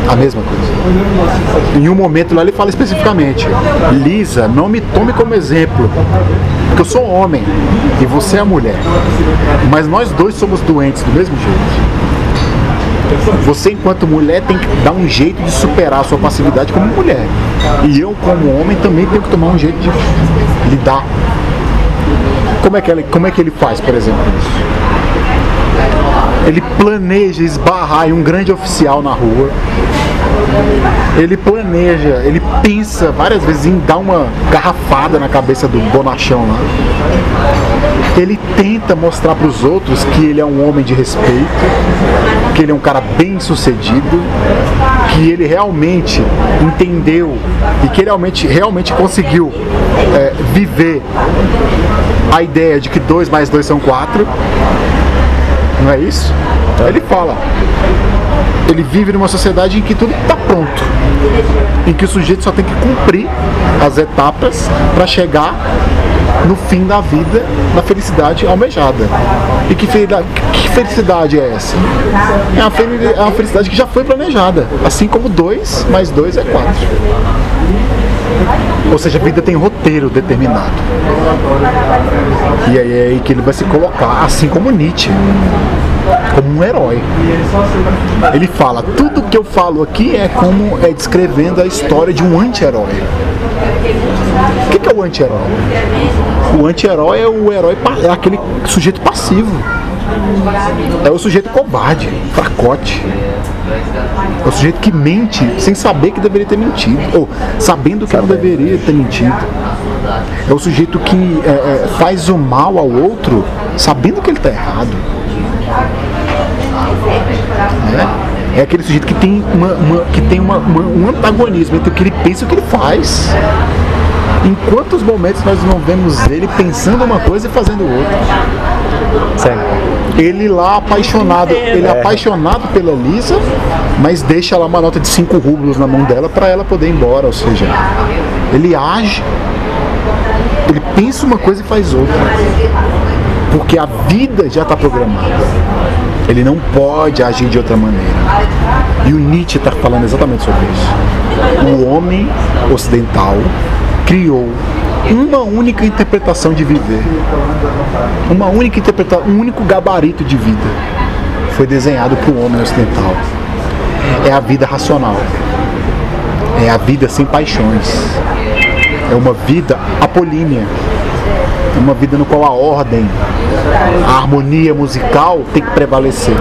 A mesma coisa. Em um momento lá ele fala especificamente: Lisa, não me tome como exemplo, porque eu sou homem e você é mulher. Mas nós dois somos doentes do mesmo jeito. Você, enquanto mulher, tem que dar um jeito de superar a sua passividade como mulher. E eu, como homem, também tenho que tomar um jeito de lidar. Como é que ele, como é que ele faz, por exemplo, isso? Ele planeja esbarrar em um grande oficial na rua. Ele planeja, ele pensa várias vezes em dar uma garrafada na cabeça do bonachão lá. Ele tenta mostrar para os outros que ele é um homem de respeito, que ele é um cara bem sucedido, que ele realmente entendeu e que ele realmente, realmente conseguiu é, viver a ideia de que dois mais dois são quatro. Não é isso? Ele fala. Ele vive numa sociedade em que tudo está pronto. Em que o sujeito só tem que cumprir as etapas para chegar no fim da vida na felicidade almejada. E que, que felicidade é essa? É uma, fel é uma felicidade que já foi planejada. Assim como dois mais dois é quatro. Ou seja, a vida tem roteiro determinado. E aí é aí que ele vai se colocar, assim como Nietzsche, como um herói. Ele fala, tudo que eu falo aqui é como é descrevendo a história de um anti-herói. O que, que é o anti-herói? O anti-herói é o herói, é aquele sujeito passivo. É o sujeito covarde, fracote. É o sujeito que mente sem saber que deveria ter mentido, ou sabendo que não deveria ter mentido. É o sujeito que é, é, faz o mal ao outro sabendo que ele está errado. É? é aquele sujeito que tem, uma, uma que tem uma, uma, um antagonismo entre o que ele pensa e o que ele faz. Em quantos momentos nós não vemos ele pensando uma coisa e fazendo outra? Certo. Ele lá apaixonado, ele é apaixonado pela Lisa, mas deixa lá uma nota de 5 rublos na mão dela para ela poder ir embora, ou seja, ele age, ele pensa uma coisa e faz outra. Porque a vida já está programada. Ele não pode agir de outra maneira. E o Nietzsche está falando exatamente sobre isso. O homem ocidental criou uma única interpretação de viver. Uma única interpretação, um único gabarito de vida. Foi desenhado para o homem ocidental. É a vida racional. É a vida sem paixões. É uma vida apolínea. É uma vida no qual a ordem, a harmonia musical tem que prevalecer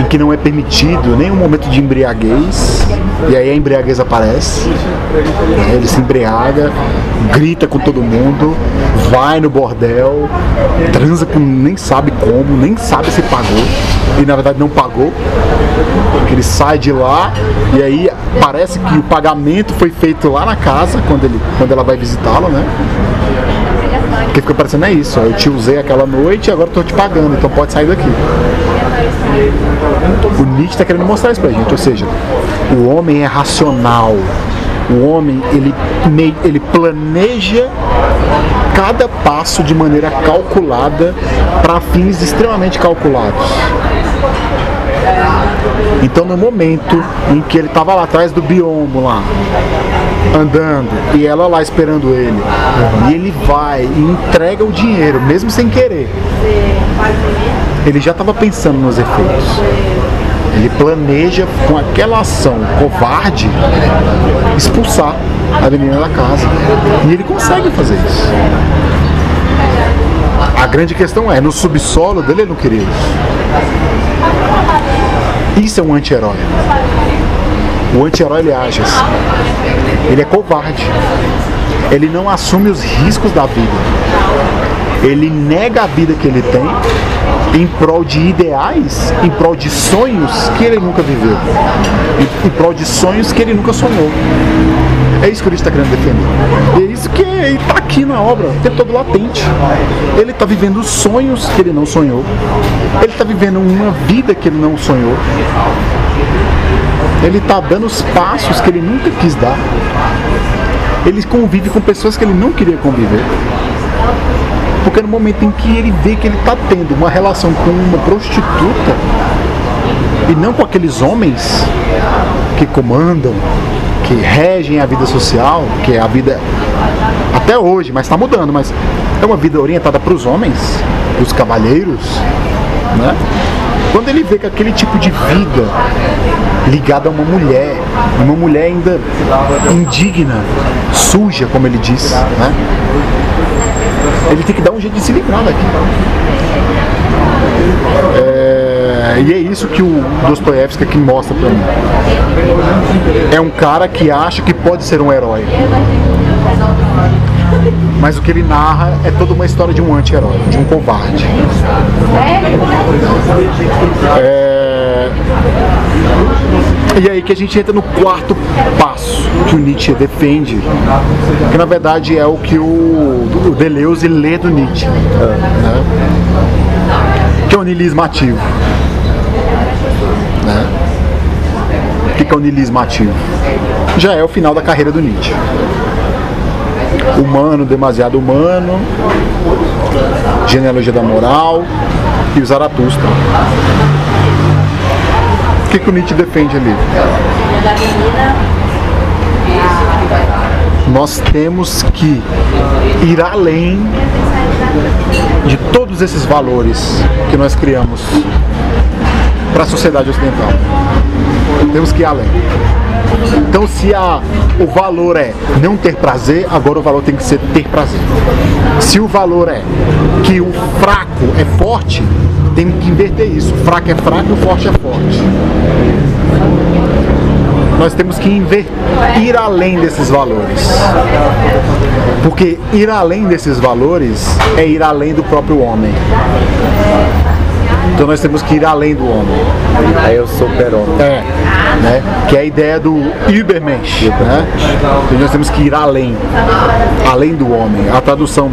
em que não é permitido nenhum momento de embriaguez, e aí a embriaguez aparece, né? ele se embriaga, grita com todo mundo, vai no bordel, transa com nem sabe como, nem sabe se pagou, e na verdade não pagou, porque ele sai de lá e aí parece que o pagamento foi feito lá na casa quando, ele, quando ela vai visitá-lo, né? Porque fica parecendo é isso, eu te usei aquela noite e agora estou te pagando, então pode sair daqui. O Nietzsche está querendo mostrar isso pra gente, ou seja, o homem é racional. O homem ele, ele planeja cada passo de maneira calculada para fins extremamente calculados. Então no momento em que ele estava lá atrás do biombo lá, andando, e ela lá esperando ele, e ele vai e entrega o dinheiro, mesmo sem querer, ele já estava pensando nos efeitos. Ele planeja com aquela ação covarde expulsar a menina da casa. E ele consegue fazer isso. A grande questão é, no subsolo dele ele não queria isso. Isso é um anti-herói. O anti-herói ele age assim. Ele é covarde. Ele não assume os riscos da vida. Ele nega a vida que ele tem em prol de ideais, em prol de sonhos que ele nunca viveu, em, em prol de sonhos que ele nunca sonhou. É isso que o Nietzsche está querendo defender. E é isso que está aqui na obra, o tempo todo latente. Ele está vivendo sonhos que ele não sonhou. Ele está vivendo uma vida que ele não sonhou. Ele está dando os passos que ele nunca quis dar. Ele convive com pessoas que ele não queria conviver. Porque no momento em que ele vê que ele está tendo uma relação com uma prostituta e não com aqueles homens que comandam, que regem a vida social, que é a vida até hoje, mas está mudando, mas é uma vida orientada para os homens, os cavalheiros, né? Quando ele vê que aquele tipo de vida ligada a uma mulher, uma mulher ainda indigna, suja, como ele diz, né? Ele tem que dar um jeito de se livrar daqui. É, e é isso que o Dostoiévski aqui mostra pra mim. É um cara que acha que pode ser um herói. Mas o que ele narra é toda uma história de um anti-herói, de um covarde. É... E aí que a gente entra no quarto passo que o Nietzsche defende, que na verdade é o que o, o Deleuze lê do Nietzsche, né? que é o niilismo ativo. Né? O que é o niilismo ativo? Já é o final da carreira do Nietzsche humano, demasiado humano, genealogia da moral e o Zaratustra. O que, que o Nietzsche defende ali? Nós temos que ir além de todos esses valores que nós criamos para a sociedade ocidental. Temos que ir além. Então, se a, o valor é não ter prazer, agora o valor tem que ser ter prazer. Se o valor é que o fraco é forte, tem que inverter isso. O fraco é fraco e o forte é forte. Nós temos que ir além desses valores. Porque ir além desses valores é ir além do próprio homem. Então nós temos que ir além do homem. Aí eu sou super-homem. É, né? Que é a ideia do Übermensch, né? Então nós temos que ir além, além do homem. A tradução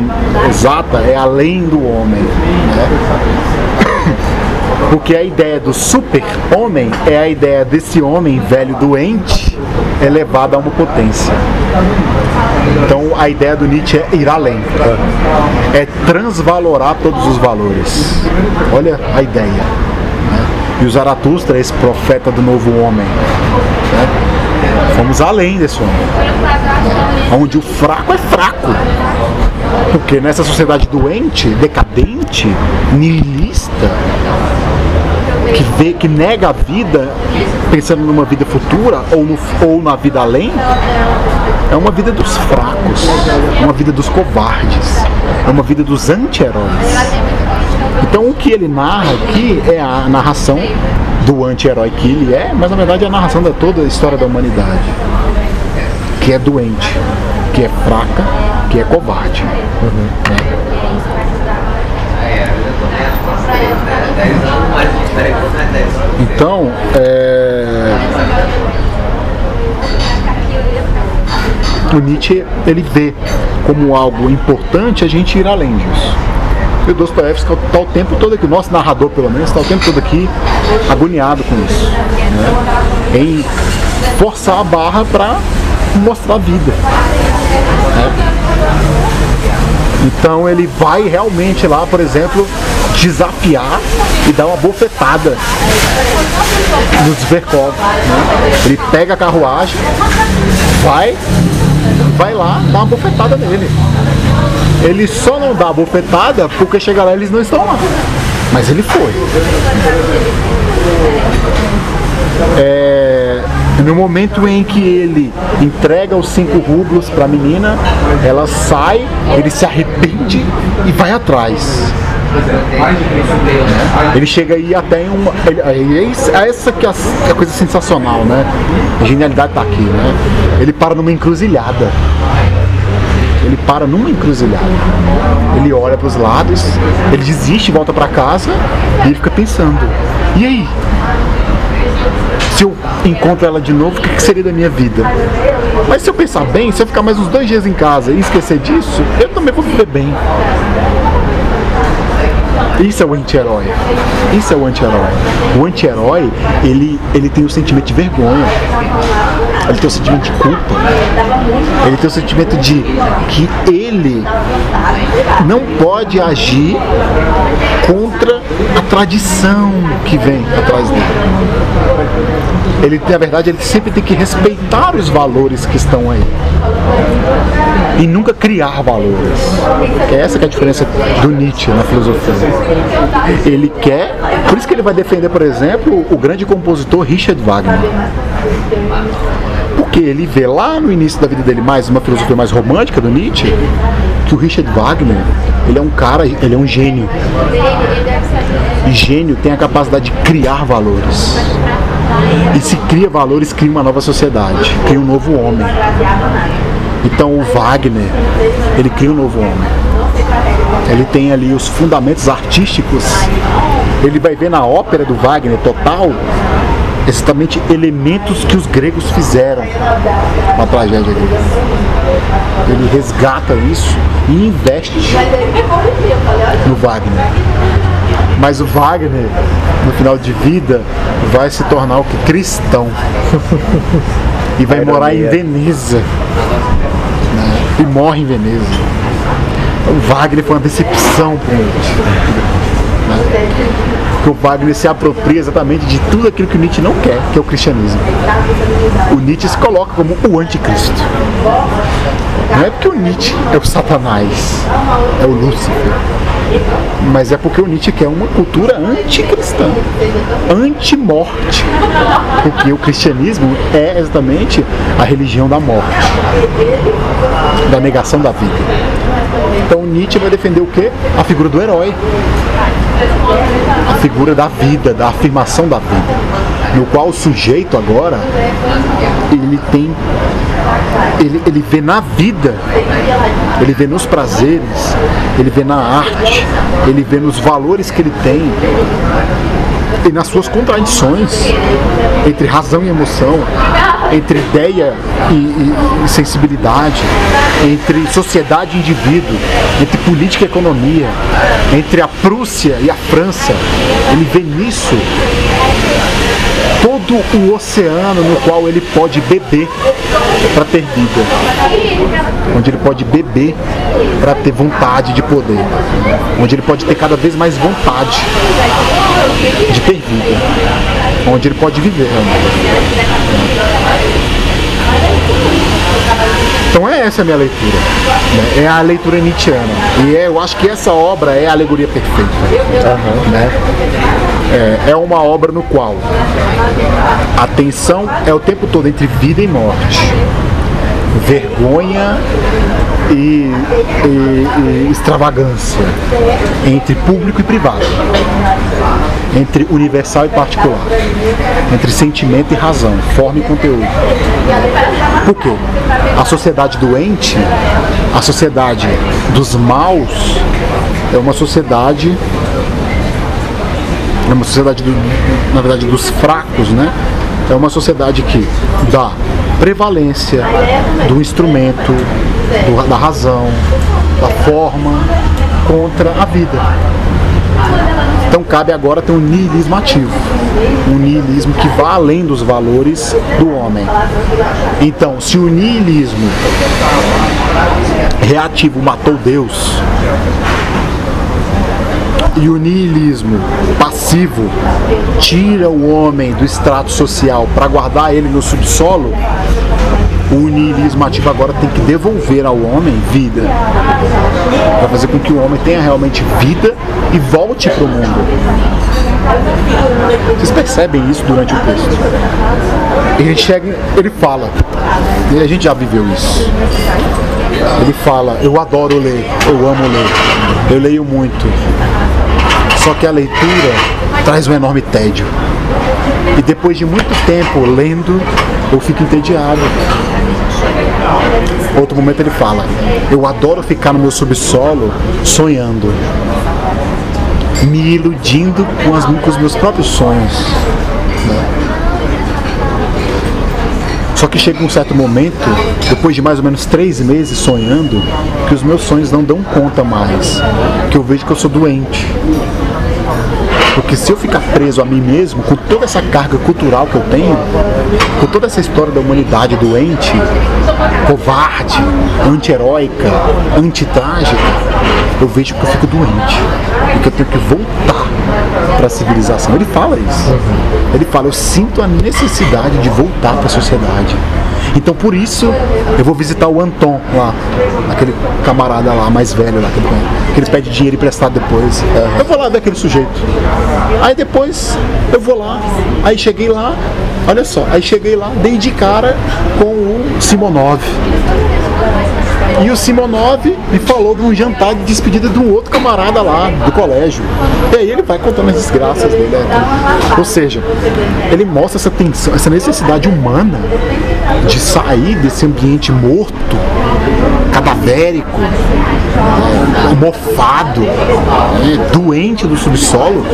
exata é além do homem, né? Porque a ideia do super-homem é a ideia desse homem velho doente elevado a uma potência. Então a ideia do Nietzsche é ir além, é transvalorar todos os valores. Olha a ideia. Né? E o Zaratustra esse profeta do novo homem. Né? Fomos além desse homem. Onde o fraco é fraco. Porque nessa sociedade doente, decadente, nihilista, que vê, que nega a vida, pensando numa vida futura ou, no, ou na vida além, é uma vida dos fracos, é uma vida dos covardes, é uma vida dos anti-heróis. Então o que ele narra aqui é a narração do anti-herói que ele é, mas na verdade é a narração de toda a história da humanidade, que é doente, que é fraca, que é covarde. Uhum. Né? Então, é... o Nietzsche ele vê como algo importante a gente ir além disso. E o Dostoevsky está o tempo todo aqui, o nosso narrador pelo menos, está o tempo todo aqui agoniado com isso. Né? Em forçar a barra para mostrar a vida. Né? Então ele vai realmente lá, por exemplo, desafiar e dar uma bofetada nos Verkov. Né? Ele pega a carruagem, vai, vai lá, dá uma bofetada nele. Ele só não dá a bofetada porque chega lá eles não estão lá. Mas ele foi. É, No momento em que ele entrega os cinco rublos para a menina, ela sai, ele se arrepende e vai atrás. Ele chega aí até em uma. ele- é é essa é que é a coisa sensacional, né? A genialidade tá aqui, né? Ele para numa encruzilhada. Ele para numa encruzilhada. Ele olha para os lados, ele desiste, volta para casa e ele fica pensando: e aí? Se eu encontro ela de novo, o que que seria da minha vida? Mas se eu pensar bem, se eu ficar mais uns dois dias em casa e esquecer disso, eu também vou viver bem. Isso é o anti-herói. Isso é o anti-herói. O anti-herói, ele, ele tem o sentimento de vergonha. Ele tem o sentimento de culpa. Ele tem o sentimento de que ele não pode agir contra a tradição que vem atrás dele. Ele, na verdade, ele sempre tem que respeitar os valores que estão aí e nunca criar valores. Que é essa que é a diferença do Nietzsche na filosofia. Ele quer, por isso que ele vai defender, por exemplo, o grande compositor Richard Wagner. Porque ele vê lá no início da vida dele mais uma filosofia mais romântica do Nietzsche, que o Richard Wagner, ele é um cara, ele é um gênio. E gênio tem a capacidade de criar valores. E se cria valores, cria uma nova sociedade, cria um novo homem. Então o Wagner, ele cria um novo homem. Ele tem ali os fundamentos artísticos. Ele vai ver na ópera do Wagner total exatamente elementos que os gregos fizeram na tragédia deles. Ele resgata isso e investe no Wagner. Mas o Wagner, no final de vida, vai se tornar o que? Cristão. E vai morar em. Veneza. né? E morre em Veneza. O Wagner foi uma decepção para Nietzsche. né? Porque o Wagner se apropria exatamente de tudo aquilo que o Nietzsche não quer, que é o cristianismo. O Nietzsche se coloca como o anticristo. Não é porque o Nietzsche é o Satanás, é o Lúcifer. Mas é porque o Nietzsche quer uma cultura anticristã, anti-morte. Porque o cristianismo é exatamente a religião da morte, da negação da vida. Então Nietzsche vai defender o quê? A figura do herói. A figura da vida, da afirmação da vida. No qual o sujeito agora, ele tem ele, ele vê na vida, ele vê nos prazeres, ele vê na arte, ele vê nos valores que ele tem e nas suas contradições entre razão e emoção, entre ideia e, e- e sensibilidade, entre sociedade e indivíduo, entre política e economia, entre a Prússia e a França. Ele vê nisso todo o oceano no qual ele pode beber para ter vida, onde ele pode beber para ter vontade de poder, onde ele pode ter cada vez mais vontade de ter vida, onde ele pode viver realmente. Então é essa a minha leitura, né? é a leitura nietzschiana e é- eu acho que essa obra é a alegoria perfeita, né? É, é uma obra no qual a tensão é o tempo todo entre vida e morte, vergonha e, e- e extravagância, entre público e privado, entre universal e particular, entre sentimento e razão, forma e conteúdo. Por quê? A sociedade doente, a sociedade dos maus, é uma sociedade é uma sociedade, do- na verdade, dos fracos, né? É uma sociedade que dá prevalência do instrumento, do- da razão, da forma contra a vida. Então cabe agora ter um niilismo ativo, um niilismo que vá além dos valores do homem. Então, se o niilismo reativo matou Deus, e o niilismo passivo tira o homem do extrato social para guardar ele no subsolo, o niilismo ativo agora tem que devolver ao homem vida. Vai fazer com que o homem tenha realmente vida e volte para o mundo. Vocês percebem isso durante o texto. Ele chega, ele fala, e a gente já viveu isso. Ele fala, eu adoro ler, eu amo ler, eu leio muito. Só que a leitura traz um enorme tédio. E depois de muito tempo lendo, eu fico entediado. Outro momento ele fala: Eu adoro ficar no meu subsolo sonhando, me iludindo com, as- com os meus próprios sonhos. Só que chega um certo momento, depois de mais ou menos três meses sonhando, que os meus sonhos não dão conta mais, que eu vejo que eu sou doente. Porque se eu ficar preso a mim mesmo, com toda essa carga cultural que eu tenho, com toda essa história da humanidade doente, covarde, anti-heróica, anti-trágica, eu vejo que eu fico doente. E que eu tenho que voltar para a civilização. Ele fala isso. Ele fala, eu sinto a necessidade de voltar para a sociedade. Então por isso eu vou visitar o Anton lá, aquele camarada lá mais velho lá, que ele, que ele pede dinheiro emprestado depois. Eu vou lá ver aquele sujeito. Aí depois eu vou lá, aí cheguei lá, olha só, aí cheguei lá, dei de cara com o Simonov. E o Simonov me falou de um jantar de despedida de um outro camarada lá do colégio. E aí ele vai contando as desgraças dele. né? Ou seja, ele mostra essa tensão, essa necessidade humana de sair desse ambiente morto, cadavérico, mofado, doente do subsolo.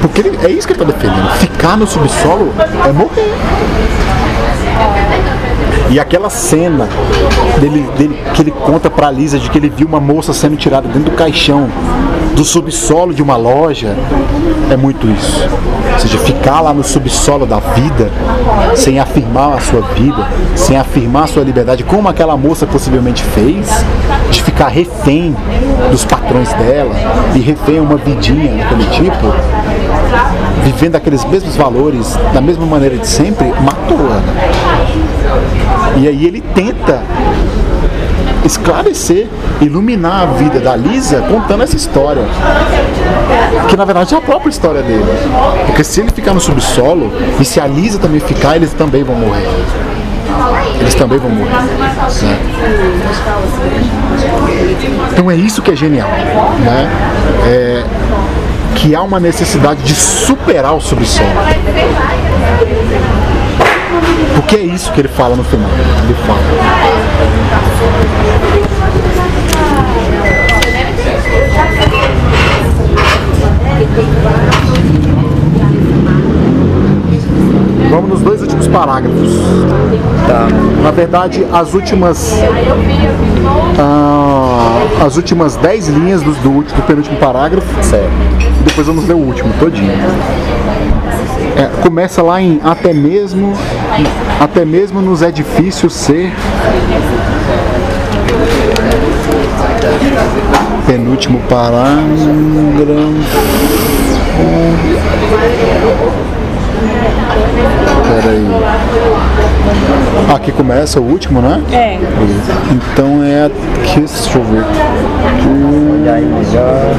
Porque ele- é isso que ele está defendendo. Ficar no subsolo é morrer. E aquela cena dele, dele que ele conta pra Lisa de que ele viu uma moça sendo tirada dentro do caixão do subsolo de uma loja é muito isso. Ou seja, ficar lá no subsolo da vida, sem afirmar a sua vida, sem afirmar a sua liberdade, como aquela moça possivelmente fez, de ficar refém dos patrões dela e refém a uma vidinha daquele tipo, vivendo aqueles mesmos valores da mesma maneira de sempre, matou ela. E aí ele tenta esclarecer, iluminar a vida da Lisa contando essa história. Que na verdade é a própria história dele. Porque se ele ficar no subsolo, e se a Lisa também ficar, eles também vão morrer. Eles também vão morrer. né? Então é isso que é genial. Né? É, que há uma necessidade de superar o subsolo. Porque é isso que ele fala no final. Ele fala. Vamos nos dois últimos parágrafos. Tá. Na verdade, as últimas. ah, as últimas 10 linhas do, do, do penúltimo parágrafo. Certo. Depois vamos ler o último, todinho. É, começa lá em até mesmo. Até mesmo nos é difícil ser. Penúltimo parágrafo. Peraí. Aqui começa o último, né? É. Então é aqui, deixa eu ver. Olhar aí melhor.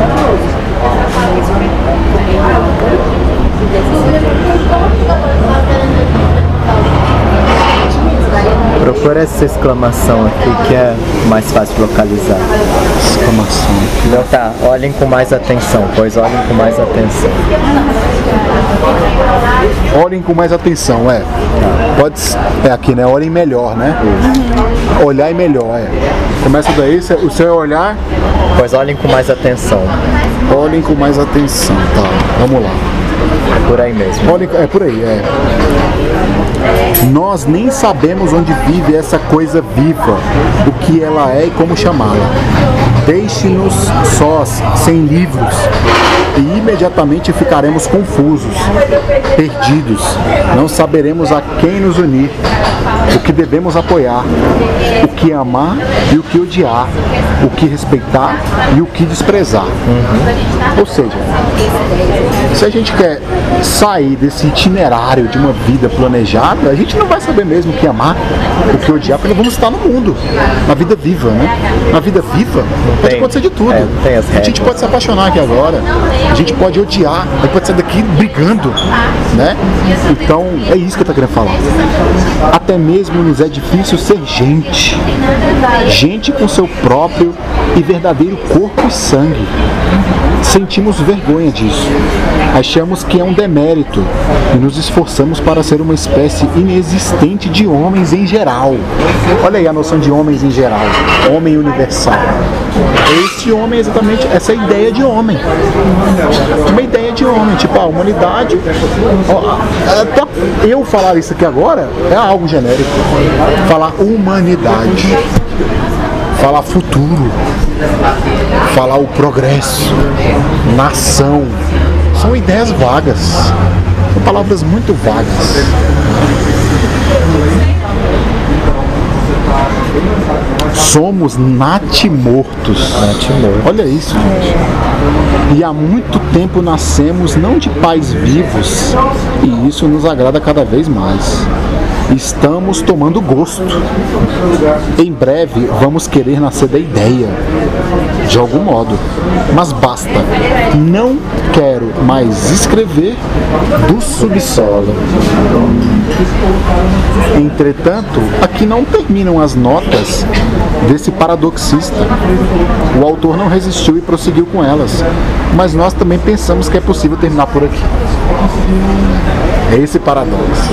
Procura essa exclamação aqui que é mais fácil de localizar. Exclamação. Não tá, olhem com mais atenção, pois olhem com mais atenção. Olhem com mais atenção, é. Pode s- é aqui, né? Olhem melhor, né? Olhar e melhor, é. Começa daí, o seu olhar, Pois olhem com mais atenção. olhem com mais atenção, tá? Vamos lá. É por aí mesmo. Olhem, é por aí, é. Nós nem sabemos onde vive essa coisa viva, o que ela é e como chamá-la. Deixe-nos sós, sem livros, e imediatamente ficaremos confusos, perdidos. Não saberemos a quem nos unir. o que devemos apoiar, o que amar e o que odiar, o que respeitar e o que desprezar. Ou seja, se a gente quer sair desse itinerário de uma vida planejada, a gente não vai saber mesmo o que amar, o que odiar, porque vamos estar no mundo, na vida viva, né? Na vida viva pode tem- acontecer de tudo. é, não tem as a gente pode se apaixonar aqui agora, a gente pode odiar, a gente pode sair daqui brigando, né? Então é isso que eu tô querendo falar. Até mesmo nos é difícil ser gente, gente com seu próprio e verdadeiro corpo e sangue. Sentimos vergonha disso. Achamos que é um demérito e nos esforçamos para ser uma espécie inexistente de homens em geral. Olha aí a noção de homens em geral, homem universal. Esse homem é exatamente essa ideia de homem. Uma ideia de homem, tipo a humanidade. Até eu falar isso aqui agora é algo genérico. Falar humanidade, falar futuro, falar o progresso, nação. São ideias vagas. São palavras muito vagas. Somos natimortos. Natimortos. Olha isso, gente. E há muito tempo nascemos não de pais vivos, e isso nos agrada cada vez mais. Estamos tomando gosto. Em breve vamos querer nascer da ideia, de algum modo. Mas basta. Não quero mais escrever do subsolo. Entretanto, aqui não terminam as notas desse paradoxista. O autor não resistiu e prosseguiu com elas, mas nós também pensamos que é possível terminar por aqui. É esse paradoxo.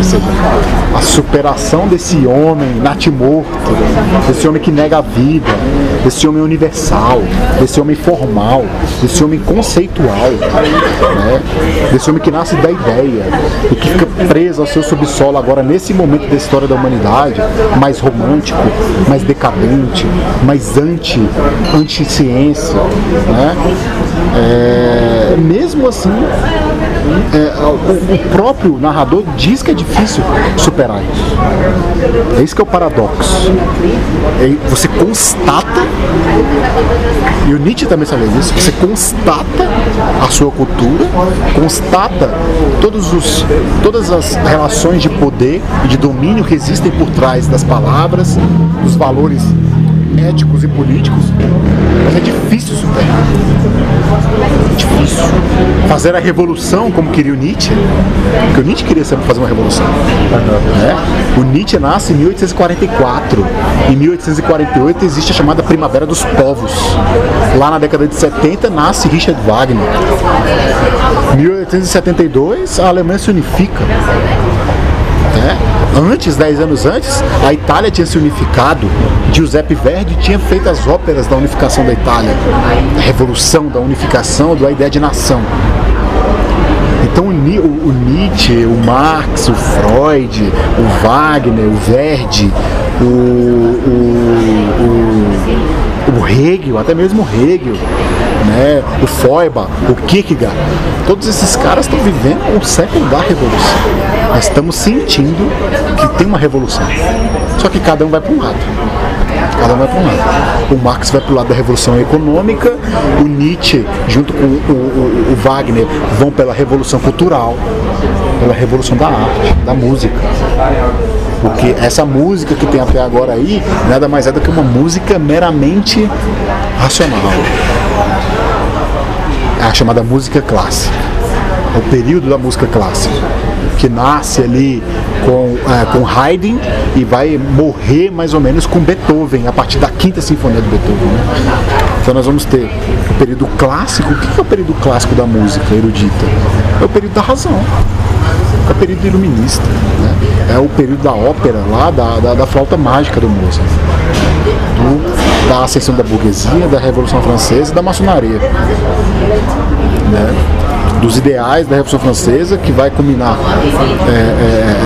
A superação desse homem natimorto, desse homem que nega a vida, desse homem universal, desse homem formal, desse homem conceitual, né? desse homem que nasce da ideia e que fica preso ao seu subsolo agora nesse momento da história da humanidade, mais romântico, mais decadente, mais anti, anti-ciência. Né? É, mesmo assim, é, o, o próprio narrador diz que é difícil superar isso. É isso que é o paradoxo. É, você constata, e o Nietzsche também sabe disso, você constata a sua cultura, constata todos os, todas as relações de poder e de domínio que existem por trás das palavras, dos valores éticos e políticos, mas é difícil superar difícil. Fazer a revolução como queria o Nietzsche, porque o Nietzsche queria sempre fazer uma revolução. né? O Nietzsche nasce em 1844. Em 1848 existe a chamada Primavera dos Povos. Lá na década de 70 nasce Richard Wagner. Em 1872 a Alemanha se unifica. né? Antes, dez anos antes, a Itália tinha se unificado. Giuseppe Verdi tinha feito as óperas da unificação da Itália, a revolução da unificação, da ideia de nação. Então o Nietzsche, o Marx, o Freud, o Wagner, o Verdi, o, o, o, o Hegel, até mesmo o Hegel, né? o Feuerbach, o Kierkegaard, todos esses caras estão vivendo o século da revolução. Nós estamos sentindo que tem uma revolução. Só que cada um vai para um lado. Cada um vai para um lado. O Marx vai para o lado da revolução econômica, o Nietzsche, junto com o, o- o Wagner, vão pela revolução cultural, pela revolução da arte, da música. Porque essa música que tem até agora aí, nada mais é do que uma música meramente racional. É a chamada música clássica. É o período da música clássica. Que nasce ali com, é, com Haydn e vai morrer mais ou menos com Beethoven, a partir da quinta sinfonia de Beethoven. né? Então nós vamos ter o período clássico. O que é o período clássico da música erudita? É o período da razão é o período iluminista, né? é o período da ópera lá, da, da, da flauta mágica do Mozart, do- da ascensão da burguesia, da Revolução Francesa e da maçonaria. né? Dos ideais da Revolução Francesa, que vai culminar é, é,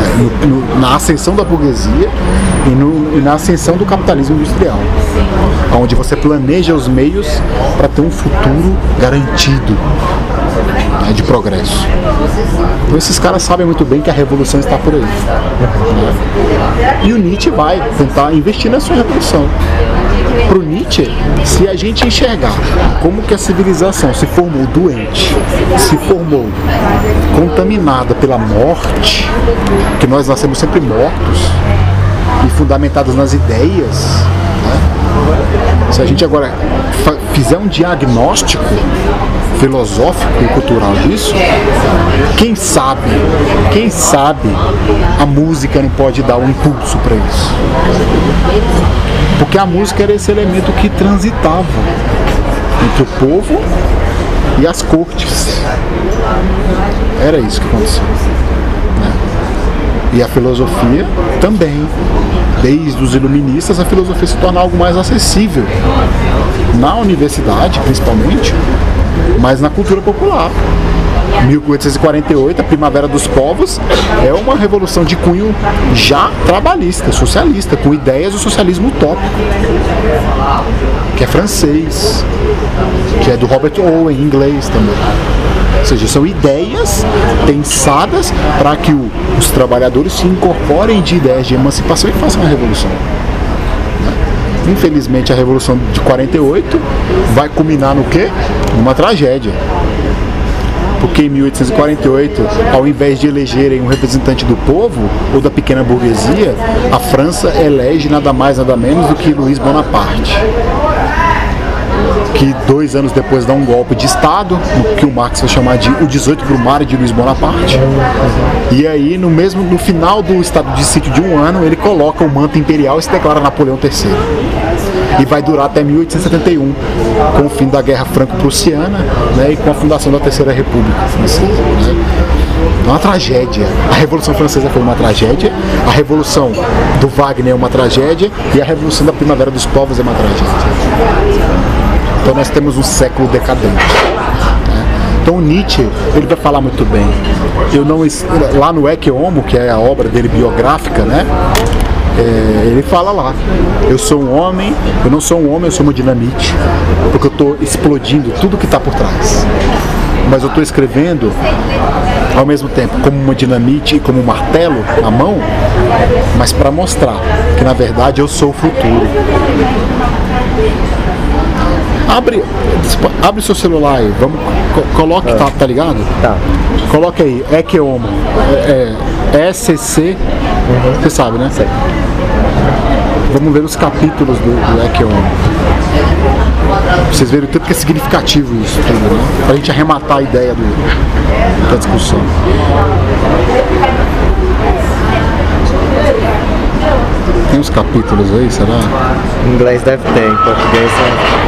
no- no- na ascensão da burguesia e, no- e na ascensão do capitalismo industrial, onde você planeja os meios para ter um futuro garantido. né, de progresso. Então esses caras sabem muito bem que a revolução está por aí. né? E o Nietzsche vai tentar investir na sua revolução. Para Nietzsche, se a gente enxergar como que a civilização se formou doente, se formou contaminada pela morte, que nós nascemos sempre mortos e fundamentados nas ideias, né? se a gente agora fizer um diagnóstico filosófico e cultural disso, quem sabe, quem sabe a música não pode dar um impulso para isso. Porque a música era esse elemento que transitava entre o povo e as cortes. Era isso que acontecia. né? E a filosofia também. Desde os iluministas, a filosofia se torna algo mais acessível. Na universidade, principalmente, mas na cultura popular. 1848, a Primavera dos Povos, é uma revolução de cunho já trabalhista, socialista, com ideias do socialismo utópico, que é francês, que é do Robert Owen, inglês também. Ou seja, são ideias pensadas para que o- os trabalhadores se incorporem de ideias de emancipação e façam a revolução. Infelizmente, a Revolução de 48 vai culminar no quê? Numa tragédia. Porque em 1848, ao invés de elegerem um representante do povo ou da pequena burguesia, a França elege nada mais nada menos do que Luiz Bonaparte. Que dois anos depois dá um golpe de Estado, que o Marx vai chamar de o 18 Brumário de Luiz Bonaparte. E aí, no mesmo no final do estado de sítio de um ano, ele coloca o manto imperial e se declara Napoleão III e vai durar até 1871, com o fim da Guerra Franco-Prussiana né, e com a fundação da Terceira República Francesa. Né. É uma tragédia. A Revolução Francesa foi uma tragédia, a Revolução do Wagner é uma tragédia e a Revolução da Primavera dos Povos é uma tragédia. Então nós temos um século decadente. né. Então Nietzsche, ele vai falar muito bem. Eu não lá no Ecce Homo, que é a obra dele biográfica, né? É, ele fala lá, eu sou um homem, eu não sou um homem, eu sou uma dinamite, porque eu estou explodindo tudo que está por trás. Mas eu estou escrevendo ao mesmo tempo como uma dinamite e como um martelo na mão, mas para mostrar que na verdade eu sou o futuro. Abre, abre seu celular aí, vamos, co- coloque, tá, tá ligado? Tá. Coloque aí, Ekeomo, é, é SCC, você sabe, né? Sei. Vamos ver os capítulos do, do. Pra vocês verem o tanto que é significativo isso tudo, né? Pra gente arrematar a ideia do, da discussão. Tem uns capítulos aí, será? Em inglês deve ter, em português é.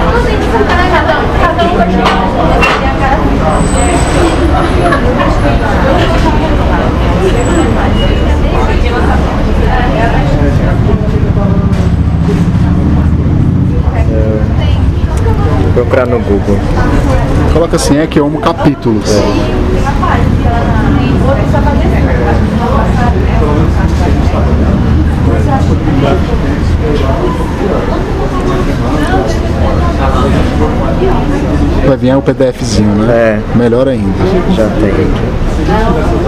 Vou procurar no Google. Coloca assim, Ekeomo capítulos. Vai vir o PDFzinho, né? É. Melhor ainda. Já tem aqui.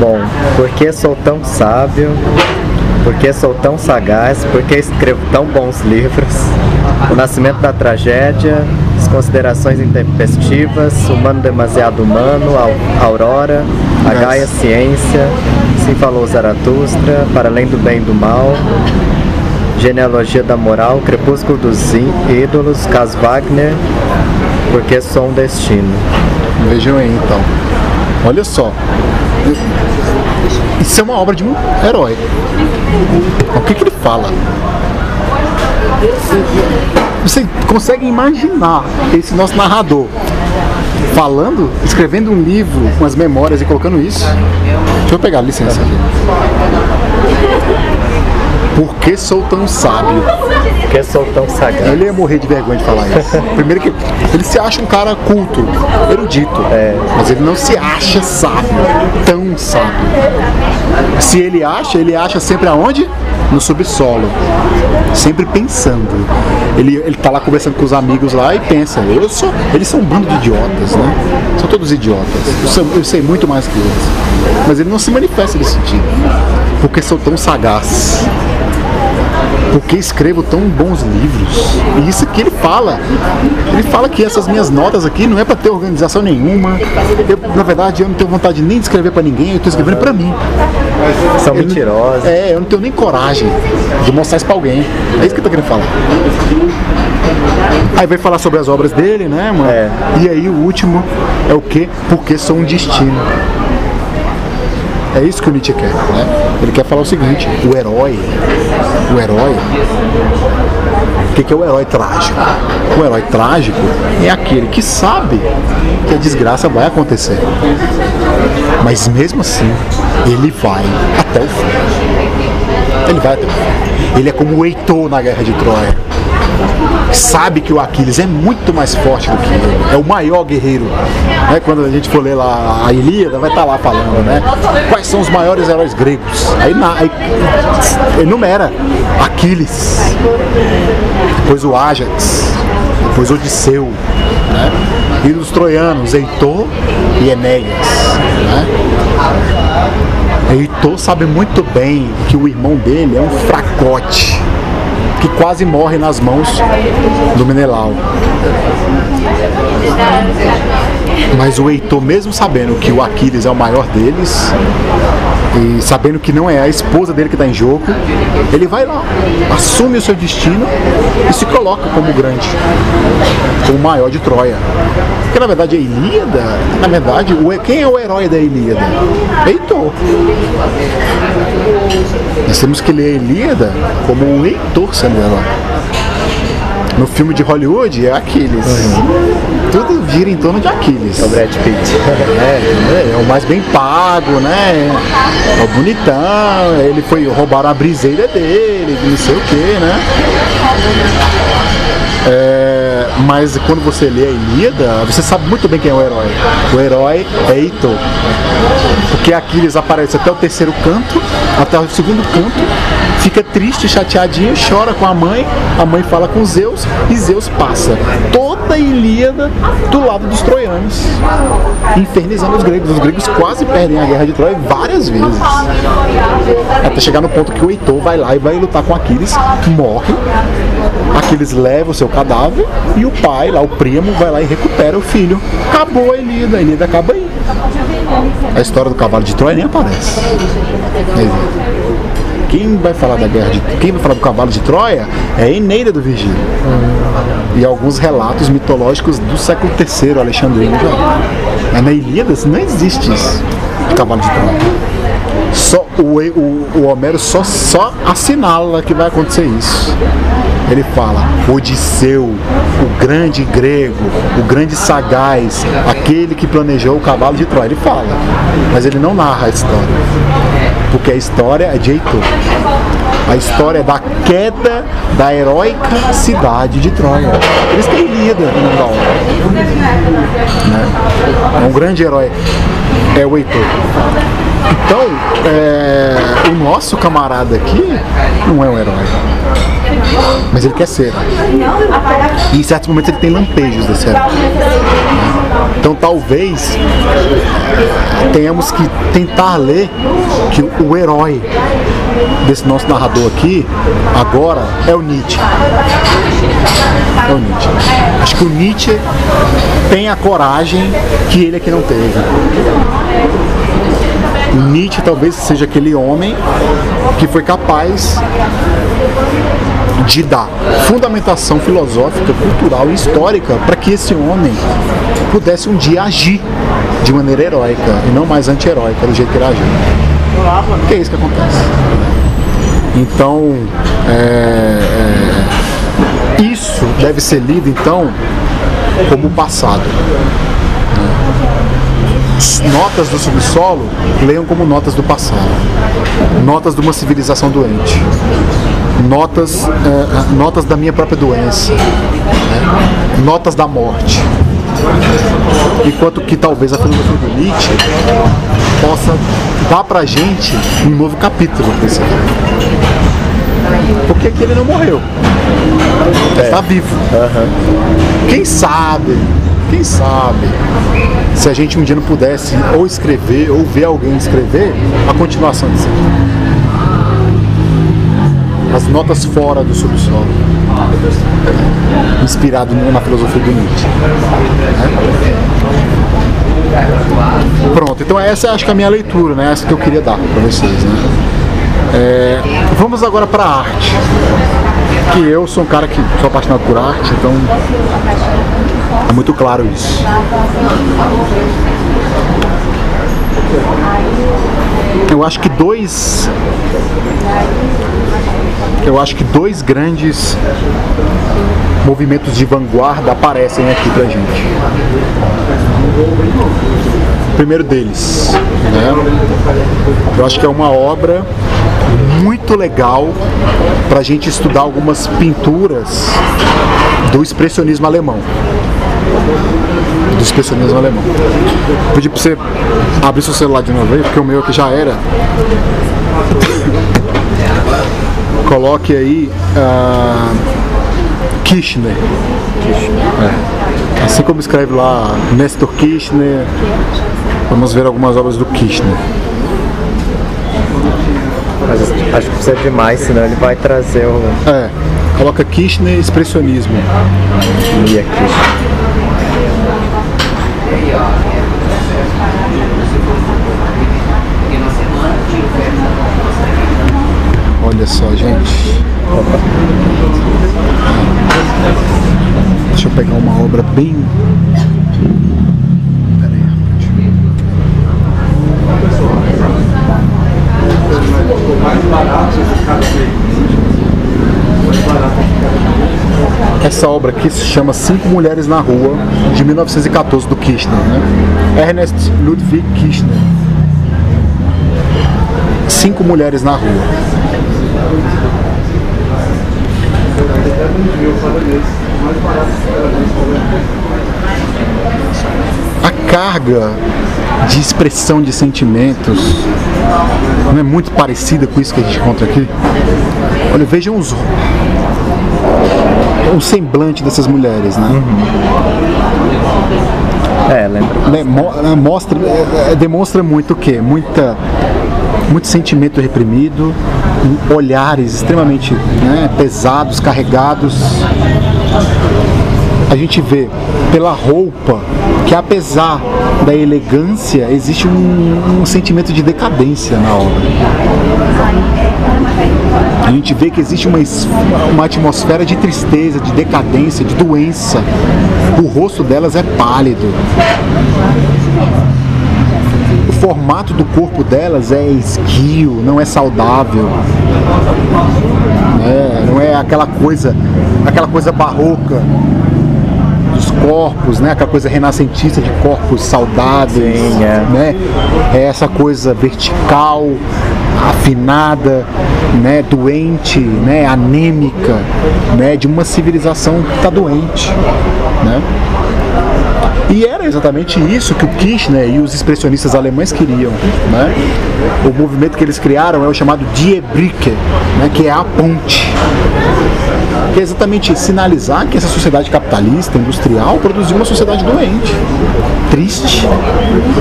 Bom, por que sou tão sábio? Por que sou tão sagaz? Por que escrevo tão bons livros? O nascimento da tragédia, as considerações intempestivas, humano demasiado humano, Au- Aurora, a. Gaia Ciência, se falou Zaratustra, para além do bem e do mal, Genealogia da Moral, Crepúsculo dos Ídolos, Cas Wagner, Porque Sou um Destino. Vejam aí então. Olha só. Isso é uma obra de um herói. O que, que ele fala? Você consegue imaginar esse nosso narrador falando, escrevendo um livro com as memórias e colocando isso? Deixa eu pegar, licença. Por que sou tão sábio? Porque Sou tão sagaz. Ele ia morrer de vergonha de falar isso. Primeiro que ele se acha um cara culto, erudito, mas ele não se acha sábio, tão sábio. Se ele acha, ele acha sempre aonde? No subsolo, sempre pensando. Ele, ele tá lá conversando com os amigos lá e pensa, eu sou, eles são um bando de idiotas, né? São todos idiotas. Eu, sou- eu sei muito mais que eles. Mas ele não se manifesta nesse sentido. Porque sou tão sagaz. Porque escrevo tão bons livros. E isso que ele fala. Ele fala que essas minhas notas aqui não é para ter organização nenhuma. Eu, na verdade, eu não tenho vontade nem de escrever para ninguém, eu estou escrevendo para mim. São Eu mentirosos. É, eu não tenho nem coragem de mostrar isso pra alguém. É isso que eu tô querendo falar. Aí vai falar sobre as obras dele, né, mano? É. E aí o último é o quê? Porque sou um destino. É isso que o Nietzsche quer, né? Ele quer falar o seguinte, o herói, o herói, o que, é o herói trágico? O herói trágico é aquele que sabe que a desgraça vai acontecer. Mas mesmo assim, ele vai até o fim. Ele vai até o fim. Ele é como o Heitor na guerra de Troia. Sabe que o Aquiles é muito mais forte do que ele. É o maior guerreiro. Né? Quando a gente for ler lá a Ilíada, vai estar lá falando, né? Quais são os maiores heróis gregos? Aí, na, aí enumera Aquiles, depois o Ajax, depois Odisseu, né? E dos troianos, Heitor e Enéas, né? Heitor sabe muito bem que o irmão dele é um fracote que quase morre nas mãos do Menelau. Mas o Heitor, mesmo sabendo que o Aquiles é o maior deles, e sabendo que não é a esposa dele que está em jogo, ele vai lá, assume o seu destino e se coloca como grande, como o maior de Troia. Porque na verdade a Ilíada, na verdade, quem é o herói da Ilíada? Heitor. Nós temos que ler a Ilíada como o Heitor sendo herói. No filme de Hollywood é Aquiles. Tudo gira em torno de Aquiles. É o Brad Pitt. É, é, é o mais bem pago, né? É o bonitão, ele foi roubar a briseira dele, não sei o que, né? É, mas quando você lê a Ilíada, você sabe muito bem quem é o herói. O herói é Heitor. Porque Aquiles aparece até o terceiro canto, até o segundo canto, fica triste, chateadinho, chora com a mãe, a mãe fala com Zeus e Zeus passa toda a Ilíada do lado dos troianos, infernizando os gregos. Os gregos quase perdem a guerra de Troia várias vezes. Até chegar no ponto que o Heitor vai lá e vai lutar com Aquiles, morre. Aquiles leva o seu cadáver e o pai, lá o primo, vai lá e recupera o filho. Acabou a Ilíada, a Ilíada acaba aí. A história do cavalo de Troia nem aparece. Quem vai falar da guerra de quem vai falar do cavalo de Troia é Eneida do Virgílio. E alguns relatos mitológicos do século III alexandrino já. Na Ilíada não existe isso. Cavalo de Troia. Só o, o, o Homero só, só assinala que vai acontecer isso. Ele fala, Odisseu, o grande grego, o grande sagaz, aquele que planejou o cavalo de Troia. Ele fala, mas ele não narra a história. Porque a história é de Heitor. A história é da queda da heróica cidade de Troia. Por isso que é Ilíada no nome da obra. Né? É um grande herói. É o Heitor. Então, é, o nosso camarada aqui não é um herói. Mas ele quer ser. E em certos momentos ele tem lampejos desse herói. Então talvez tenhamos que tentar ler que o herói desse nosso narrador aqui, agora, é o Nietzsche. É o Nietzsche. Acho que o Nietzsche tem a coragem que ele aqui não teve. O Nietzsche talvez seja aquele homem que foi capaz de dar fundamentação filosófica, cultural e histórica para que esse homem pudesse um dia agir de maneira heróica e não mais anti-heróica do jeito que ele agiu. Que é isso que acontece. Então, é, é, isso deve ser lido então como passado. Notas do subsolo, leiam como notas do passado. Notas de uma civilização doente. Notas, é, notas da minha própria doença. né? Notas da morte. Enquanto que talvez a filosofia do Nietzsche possa dar pra gente um novo capítulo desse livro. Porque aqui ele não morreu. Ele está vivo. Quem sabe, quem sabe, se a gente um dia não pudesse ou escrever ou ver alguém escrever a continuação disso aqui. As notas fora do subsolo. Inspirado na filosofia do Nietzsche. né? Pronto, então essa acho que é a minha leitura, né? Essa que eu queria dar para vocês. Né? É, vamos agora para a arte. Que eu sou um cara que sou apaixonado por arte, então é muito claro isso. Eu acho que dois. Eu acho que dois grandes movimentos de vanguarda aparecem aqui pra gente. O primeiro deles, né? Eu acho que é uma obra muito legal para a gente estudar algumas pinturas do expressionismo alemão. Do expressionismo alemão. Vou pedir para você abrir seu celular de novo aí, porque o meu aqui já era. Coloque aí ah, Kirchner. É. Assim como escreve lá Nestor Kirchner, vamos ver algumas obras do Kirchner. Mas acho que precisa de mais, senão ele vai trazer o É, coloca Kirchner expressionismo. Mia aqui. Olha só, gente. Deixa eu pegar uma obra bem. Essa obra aqui se chama Cinco Mulheres na Rua, de 1914, do Kirchner. Né? Ernest Ludwig Kirchner. Cinco Mulheres na Rua. A carga de expressão de sentimentos não é muito parecida com isso que a gente encontra aqui? Olha, vejam os o semblante dessas mulheres, né? É, lembra. Né, mo- Mostra, eh, eh, demonstra muito o quê? Muita, muito sentimento reprimido, olhares extremamente né, pesados, carregados. A gente vê pela roupa que apesar da elegância existe um, um sentimento de decadência na obra. A gente vê que existe uma, uma atmosfera de tristeza, de decadência, de doença. O rosto delas é pálido. O formato do corpo delas é esguio, não é saudável. né? Não é aquela coisa, aquela coisa barroca dos corpos, né? Aquela coisa renascentista de corpos saudáveis, Sim, é. né? É essa coisa vertical, afinada, né? Doente, né? Anêmica, né? De uma civilização que está doente, né? E era exatamente isso que o Kirchner e os expressionistas alemães queriam. Né? O movimento que eles criaram é o chamado Die Brücke, né? que é a ponte. Que é exatamente sinalizar que essa sociedade capitalista, industrial, produziu uma sociedade doente, triste,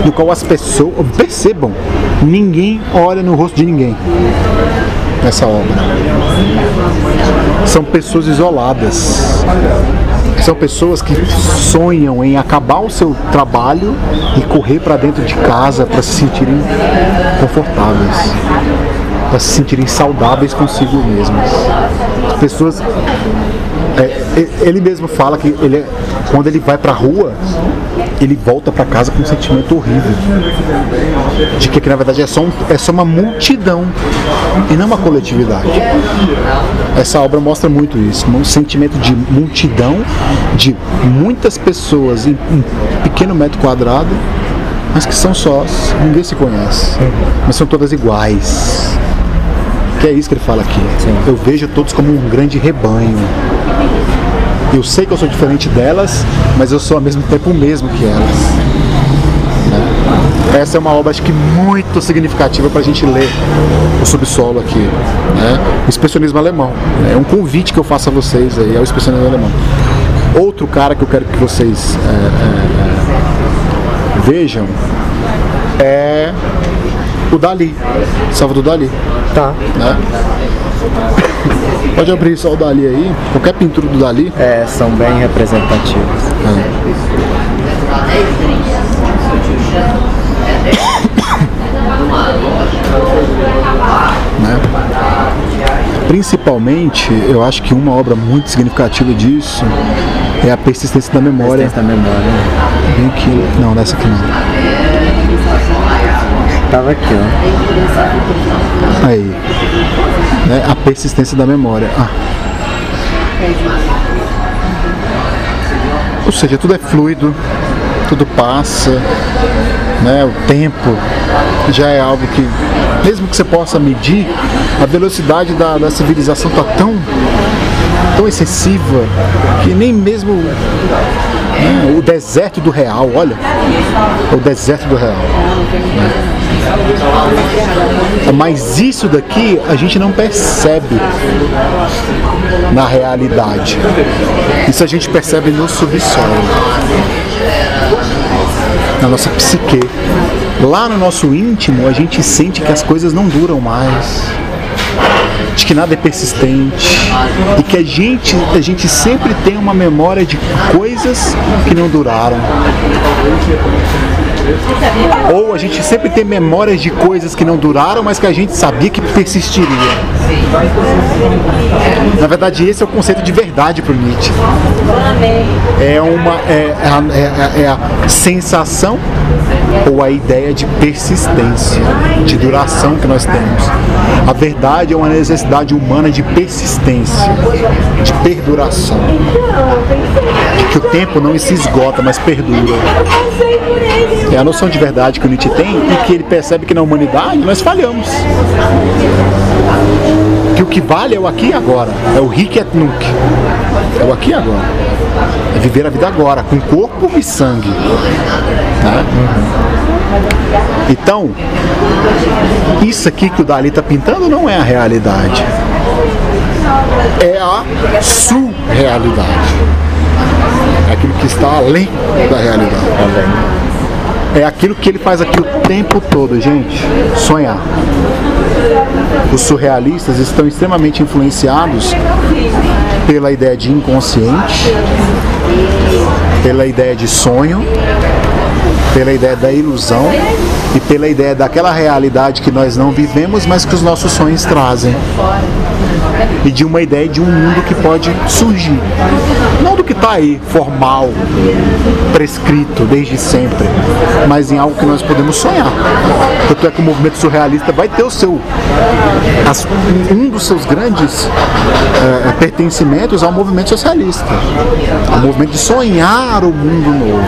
no qual as pessoas. Percebam, ninguém olha no rosto de ninguém nessa obra. São pessoas isoladas. São pessoas que sonham em acabar o seu trabalho e correr para dentro de casa para se sentirem confortáveis, para se sentirem saudáveis consigo mesmas. As pessoas. é, ele mesmo fala que ele, é- quando ele vai para a rua, ele volta para casa com um sentimento horrível. De que, que na verdade é só, um- é só uma multidão e não uma coletividade. Essa obra mostra muito isso, um sentimento de multidão, de muitas pessoas em um pequeno metro quadrado, mas que são sós, ninguém se conhece, mas são todas iguais. Que é isso que ele fala aqui. Eu vejo todos como um grande rebanho. Eu sei que eu sou diferente delas, mas eu sou ao mesmo tempo o mesmo que elas. né? essa é uma obra acho que muito significativa para a gente ler o subsolo aqui, né? O expressionismo alemão. É um convite que eu faço a vocês aí, ao expressionismo alemão. Outro cara que eu quero que vocês é, é, é, vejam é o Dali, Salvador Dali. Tá. Né? Pode abrir só o Dali aí, qualquer pintura do Dali. É, são bem representativos. né? Principalmente, eu acho que uma obra muito significativa disso é a persistência da memória. Persistência da memória. Bem aqui. Não, nessa aqui não. Tava aqui, ó. Aí. Né? A persistência da memória. Ah. Ou seja, tudo é fluido, tudo passa, né? O tempo já é algo que, mesmo que você possa medir, a velocidade da, da civilização está tão, tão excessiva que nem mesmo né, o deserto do real, olha, o deserto do real. né? Mas isso daqui a gente não percebe na realidade. Isso a gente percebe no subsolo, na nossa psique. Lá no nosso íntimo a gente sente que as coisas não duram mais. De que nada é persistente e que a gente, a gente sempre tem uma memória de coisas que não duraram. Ou a gente sempre tem memórias de coisas que não duraram, mas que a gente sabia que persistiria. Na verdade, esse é o conceito de verdade para o Nietzsche. É uma é, é a- é é a sensação ou a ideia de persistência, de duração que nós temos. A verdade é uma necessidade humana de persistência, de perduração. Que o tempo não se esgota, mas perdura. É a noção de verdade que o Nietzsche tem e que ele percebe que na humanidade nós falhamos. Que o que vale é o aqui e agora, é o hic et nunc. É o aqui e agora. É viver a vida agora, com corpo e sangue. Né? Então, isso aqui que o Dali está pintando não é a realidade. É a surrealidade. É aquilo que está além da realidade. É aquilo que ele faz aqui o tempo todo, gente. Sonhar. Os surrealistas estão extremamente influenciados pela ideia de inconsciente, pela ideia de sonho, pela ideia da ilusão e pela ideia daquela realidade que nós não vivemos, mas que os nossos sonhos trazem. E de uma ideia de um mundo que pode surgir. Não do que está aí, formal, prescrito desde sempre, mas em algo que nós podemos sonhar. Tanto é que o movimento surrealista vai ter o seu. as- um dos seus grandes eh, pertencimentos ao movimento socialista. O movimento de sonhar o mundo novo.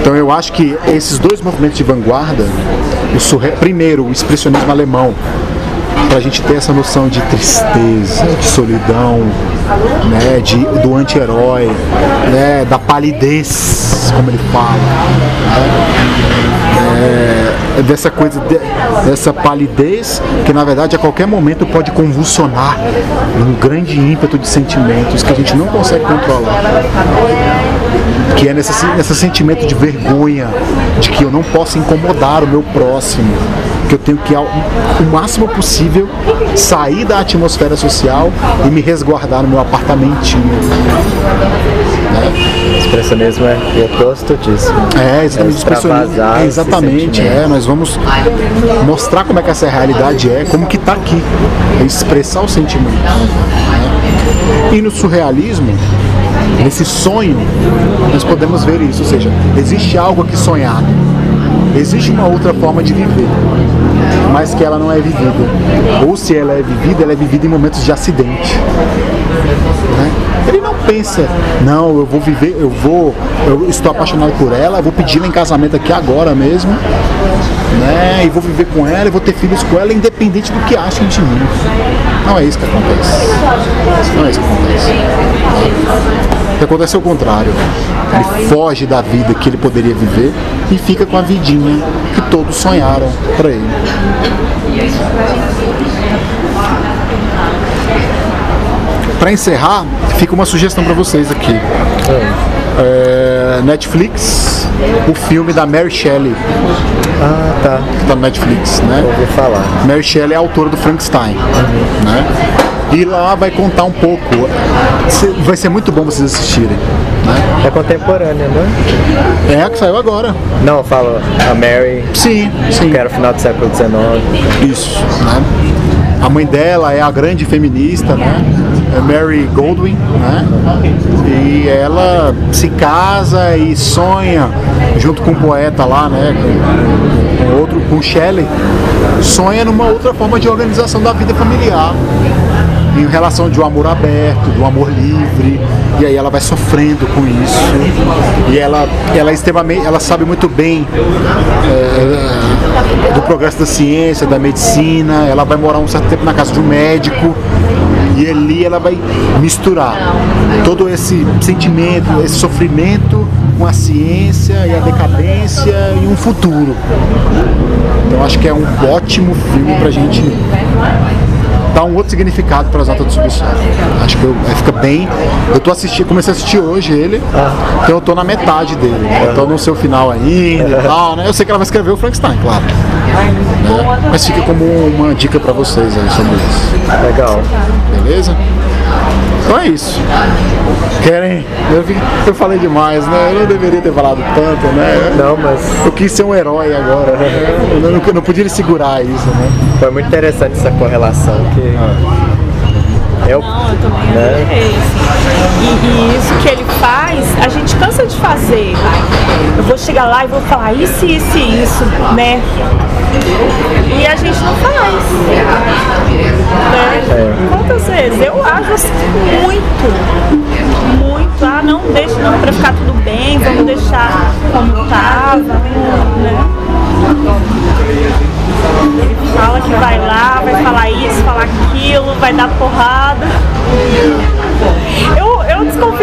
Então eu acho que esses dois movimentos de vanguarda, o surre... primeiro o expressionismo alemão, para a gente ter essa noção de tristeza, de solidão, né, de, do anti-herói, né, da palidez, como ele fala, né, é, dessa coisa, de- dessa palidez que na verdade a qualquer momento pode convulsionar num grande ímpeto de sentimentos que a gente não consegue controlar. Que é nesse, nesse sentimento de vergonha, de que eu não posso incomodar o meu próximo, que eu tenho que, ao o máximo possível, sair da atmosfera social e me resguardar no meu apartamentinho. O expressionismo é o oposto disso. É, exatamente. É É, exatamente, é. Nós vamos mostrar como é que essa realidade é, como que está aqui. É expressar o sentimento. né? E no surrealismo, nesse sonho, nós podemos ver isso. Ou seja, existe algo aqui sonhado. Existe uma outra forma de viver, mas que ela não é vivida. Ou se ela é vivida, ela é vivida em momentos de acidente. né? Ele não pensa, não, eu vou viver, eu vou, eu estou apaixonado por ela, vou pedi-la em casamento aqui agora mesmo, né? E vou viver com ela, e vou ter filhos com ela, independente do que achem de mim. Não é isso que acontece. Não é isso que acontece. Que acontece o contrário. Ele foge da vida que ele poderia viver e fica com a vidinha que todos sonharam para ele. Para encerrar, fica uma sugestão para vocês aqui. É, Netflix, o filme da Mary Shelley, Ah, tá. que tá no Netflix, né? Ouvi falar. Mary Shelley é autora do Frankenstein, né? E lá vai contar um pouco. Vai ser muito bom vocês assistirem. Né? É contemporânea, né? É a que saiu agora. Não, eu falo a Mary, Sim, sim. que era final do século XIX. Isso, né? A mãe dela é a grande feminista, né? É Mary Goldwyn, né? E ela se casa e sonha junto com um poeta lá, né? Com, outro, com Shelley, sonha numa outra forma de organização da vida familiar. Em relação de um amor aberto, de um amor livre, e aí ela vai sofrendo com isso. E ela, ela é extremamente, ela sabe muito bem é, do progresso da ciência, da medicina, ela vai morar um certo tempo na casa de um médico e ali ela vai misturar todo esse sentimento, esse sofrimento com a ciência e a decadência e um futuro. Então acho que é um ótimo filme pra gente dar um outro significado para as notas do subsolo. Acho que eu, fica bem. Eu tô assistindo, comecei a assistir hoje ele, então eu tô na metade dele. né? Eu tô no seu final ainda e tal, né? Eu sei que ela vai escrever o Frankenstein, claro. Né? Mas fica como uma dica para vocês aí sobre isso. Legal. Beleza? Então é isso. Querem? Eu, eu falei demais, né? Eu não deveria ter falado tanto, né? Não, mas Eu quis ser um herói agora, né? Eu não, eu não podia segurar isso, né? foi muito interessante essa correlação que eu, Não, eu também né? adorei. assim. E, e isso que ele faz, a gente cansa de fazer. Eu vou chegar lá e vou falar isso, isso e isso, né? E a gente não faz. Né? Quantas vezes? Eu acho assim muito. Muito. Ah, não deixa não pra ficar tudo bem, vamos deixar como tava, né? Ele fala que vai lá, vai falar isso, falar aquilo, vai dar porrada. Eu, eu desconfio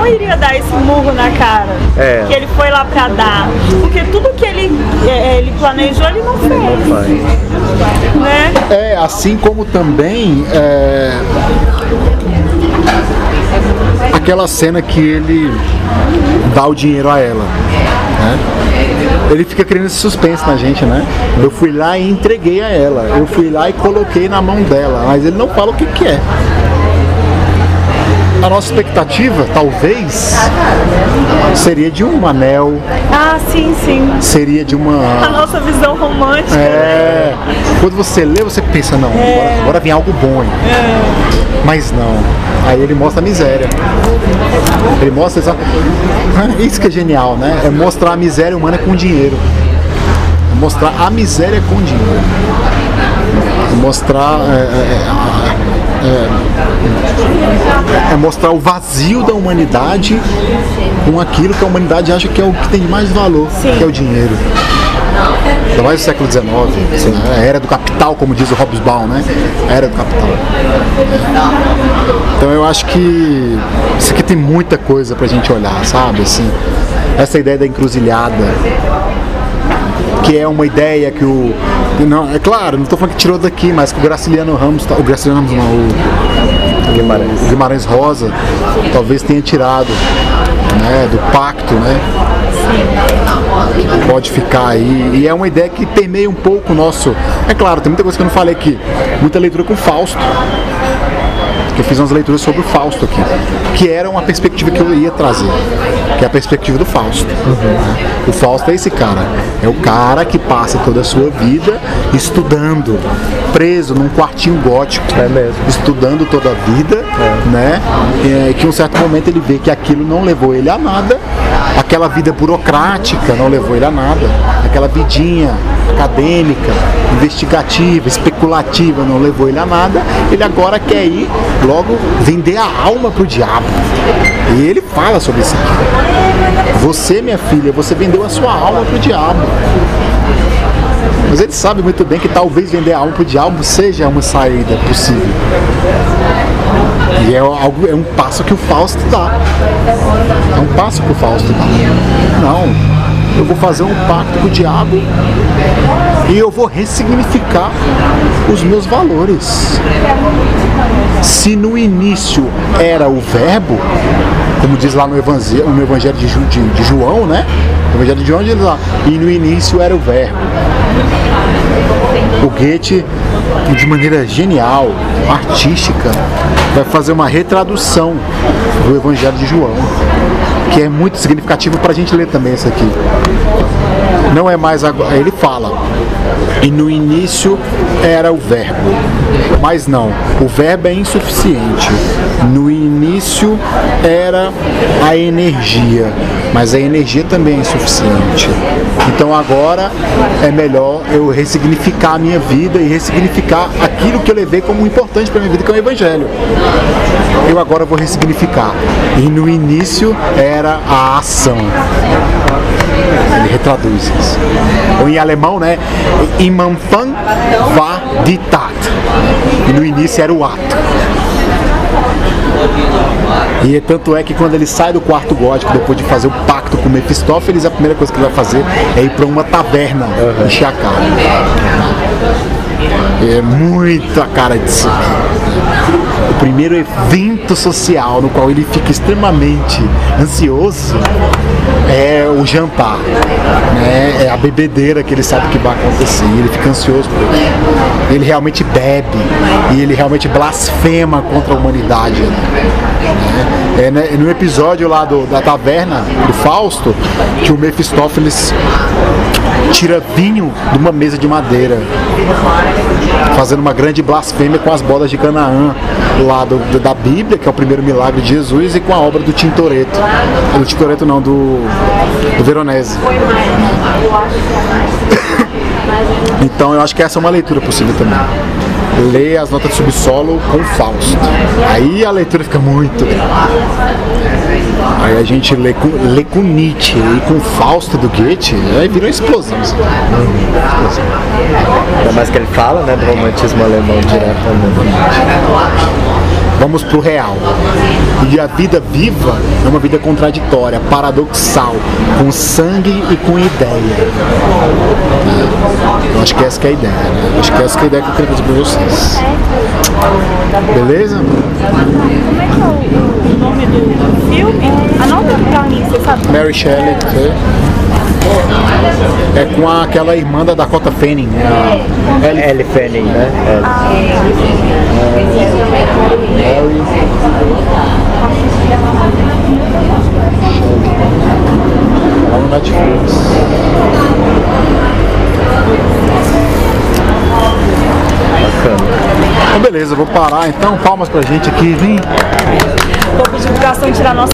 não iria dar esse murro na cara. É. Que ele foi lá pra dar. Porque tudo que ele, é, ele planejou, ele não fez. faz. Né? É, assim como também é, aquela cena que ele dá o dinheiro a ela. né? Ele fica criando esse suspense na gente, né? Eu fui lá e entreguei a ela. Eu fui lá e coloquei na mão dela. Mas ele não fala o que, que é. A nossa expectativa, talvez, seria de um anel, Ah, sim, sim. seria de A uma. nossa visão romântica. É. Quando você lê, você pensa, não, agora, agora vem algo bom aí. Mas não. Aí ele mostra a miséria. Ele mostra essa... Isso que é genial, né? É mostrar a miséria humana com dinheiro. É mostrar a miséria com dinheiro. É mostrar. é, é, é, é mostrar o vazio da humanidade com aquilo que a humanidade acha que é o que tem mais valor, Sim. que é o dinheiro. Ainda mais no século XIX, né? a era do capital, como diz o Hobsbawm, né? A era do capital. Então eu acho que isso aqui tem muita coisa pra gente olhar, sabe? Assim, essa ideia da encruzilhada, que é uma ideia que o. Não, é claro, não estou falando que tirou daqui, mas que o Graciliano Ramos, tá- o Graciliano Ramos não, o Guimarães. Guimarães Rosa talvez tenha tirado né, do pacto, né? Pode ficar aí. E é uma ideia que permeia um pouco o nosso. É claro, tem muita coisa que eu não falei aqui. Muita leitura com Fausto. Que eu fiz umas leituras sobre o Fausto aqui. Que era uma perspectiva que eu ia trazer. Que é a perspectiva do Fausto. né? O Fausto é esse cara. É o cara que passa toda a sua vida estudando, preso num quartinho gótico É estudando toda a vida, né? É, que em um certo momento ele vê que aquilo não levou ele a nada, aquela vida burocrática não levou ele a nada, aquela vidinha acadêmica, investigativa, especulativa não levou ele a nada, ele agora quer ir logo vender a alma pro diabo. E ele fala sobre isso aqui. Você, minha filha, você vendeu a sua alma pro diabo. Mas ele sabe muito bem que talvez vender a alma pro diabo seja uma saída possível. E é, algo, é um passo que o Fausto dá. É um passo que o Fausto dá. Não, eu vou fazer um pacto com o diabo e eu vou ressignificar os meus valores. Se no início era o verbo, como diz lá no Evangelho, no evangelho de, de- de João, né? No Evangelho de João diz lá, e no início era o verbo. Goethe, de maneira genial, artística, vai fazer uma retradução do Evangelho de João, que é muito significativo para a gente ler também isso aqui. Não é mais agora. Ele fala. E no início era o verbo. Mas não, o verbo é insuficiente. No início era a energia, mas a energia também é insuficiente. Então agora é melhor eu ressignificar a minha vida e ressignificar aquilo que eu levei como importante para minha vida, que é o evangelho. Eu agora vou ressignificar. E no início era a ação. Ele retraduz isso. Ou em alemão, né? Im Anfang war die Tat. E no início era o ato. E tanto é que quando ele sai do quarto gótico, depois de fazer o pacto com Mephistófeles, a primeira coisa que ele vai fazer é ir para uma taverna encher a cara. É muito a cara disso aqui. Primeiro evento social no qual ele fica extremamente ansioso é o jantar. Né? É a bebedeira que ele sabe que vai acontecer. Ele fica ansioso por isso. Ele realmente bebe e ele realmente blasfema contra a humanidade. né? É né, no episódio lá do- da taverna do Fausto que o Mephistófeles tira vinho de uma mesa de madeira, fazendo uma grande blasfêmia com as bolas de Canaã lá do- da Bíblia, que é o primeiro milagre de Jesus, e com a obra do Tintoretto. Do Tintoretto não, do, do Veronese. Então eu acho que essa é uma leitura possível também. Ler as notas de subsolo com Fausto. Aí a leitura fica muito grande. Aí a gente lê com, lê com Nietzsche e com Fausto do Goethe, aí vira uma explosão. assim. Ainda mais que ele fala, né, do romantismo alemão diretamente. Vamos pro real. E a vida viva é uma vida contraditória, paradoxal, com sangue e com ideia. Eu acho que essa que é a ideia, né? Eu acho que essa que é a ideia que eu queria fazer pra vocês. Beleza? É é nome do filme? Anota pra mim, você sabe? Mary Shelley? É com a- aquela irmã da Dakota Fanning, né? a Ellie Ellie Fanning, né? Mary. Lá no Netflix. Bacana. Então beleza, vou parar então. Palmas pra gente aqui, vem. Pro Gastão tirar nossa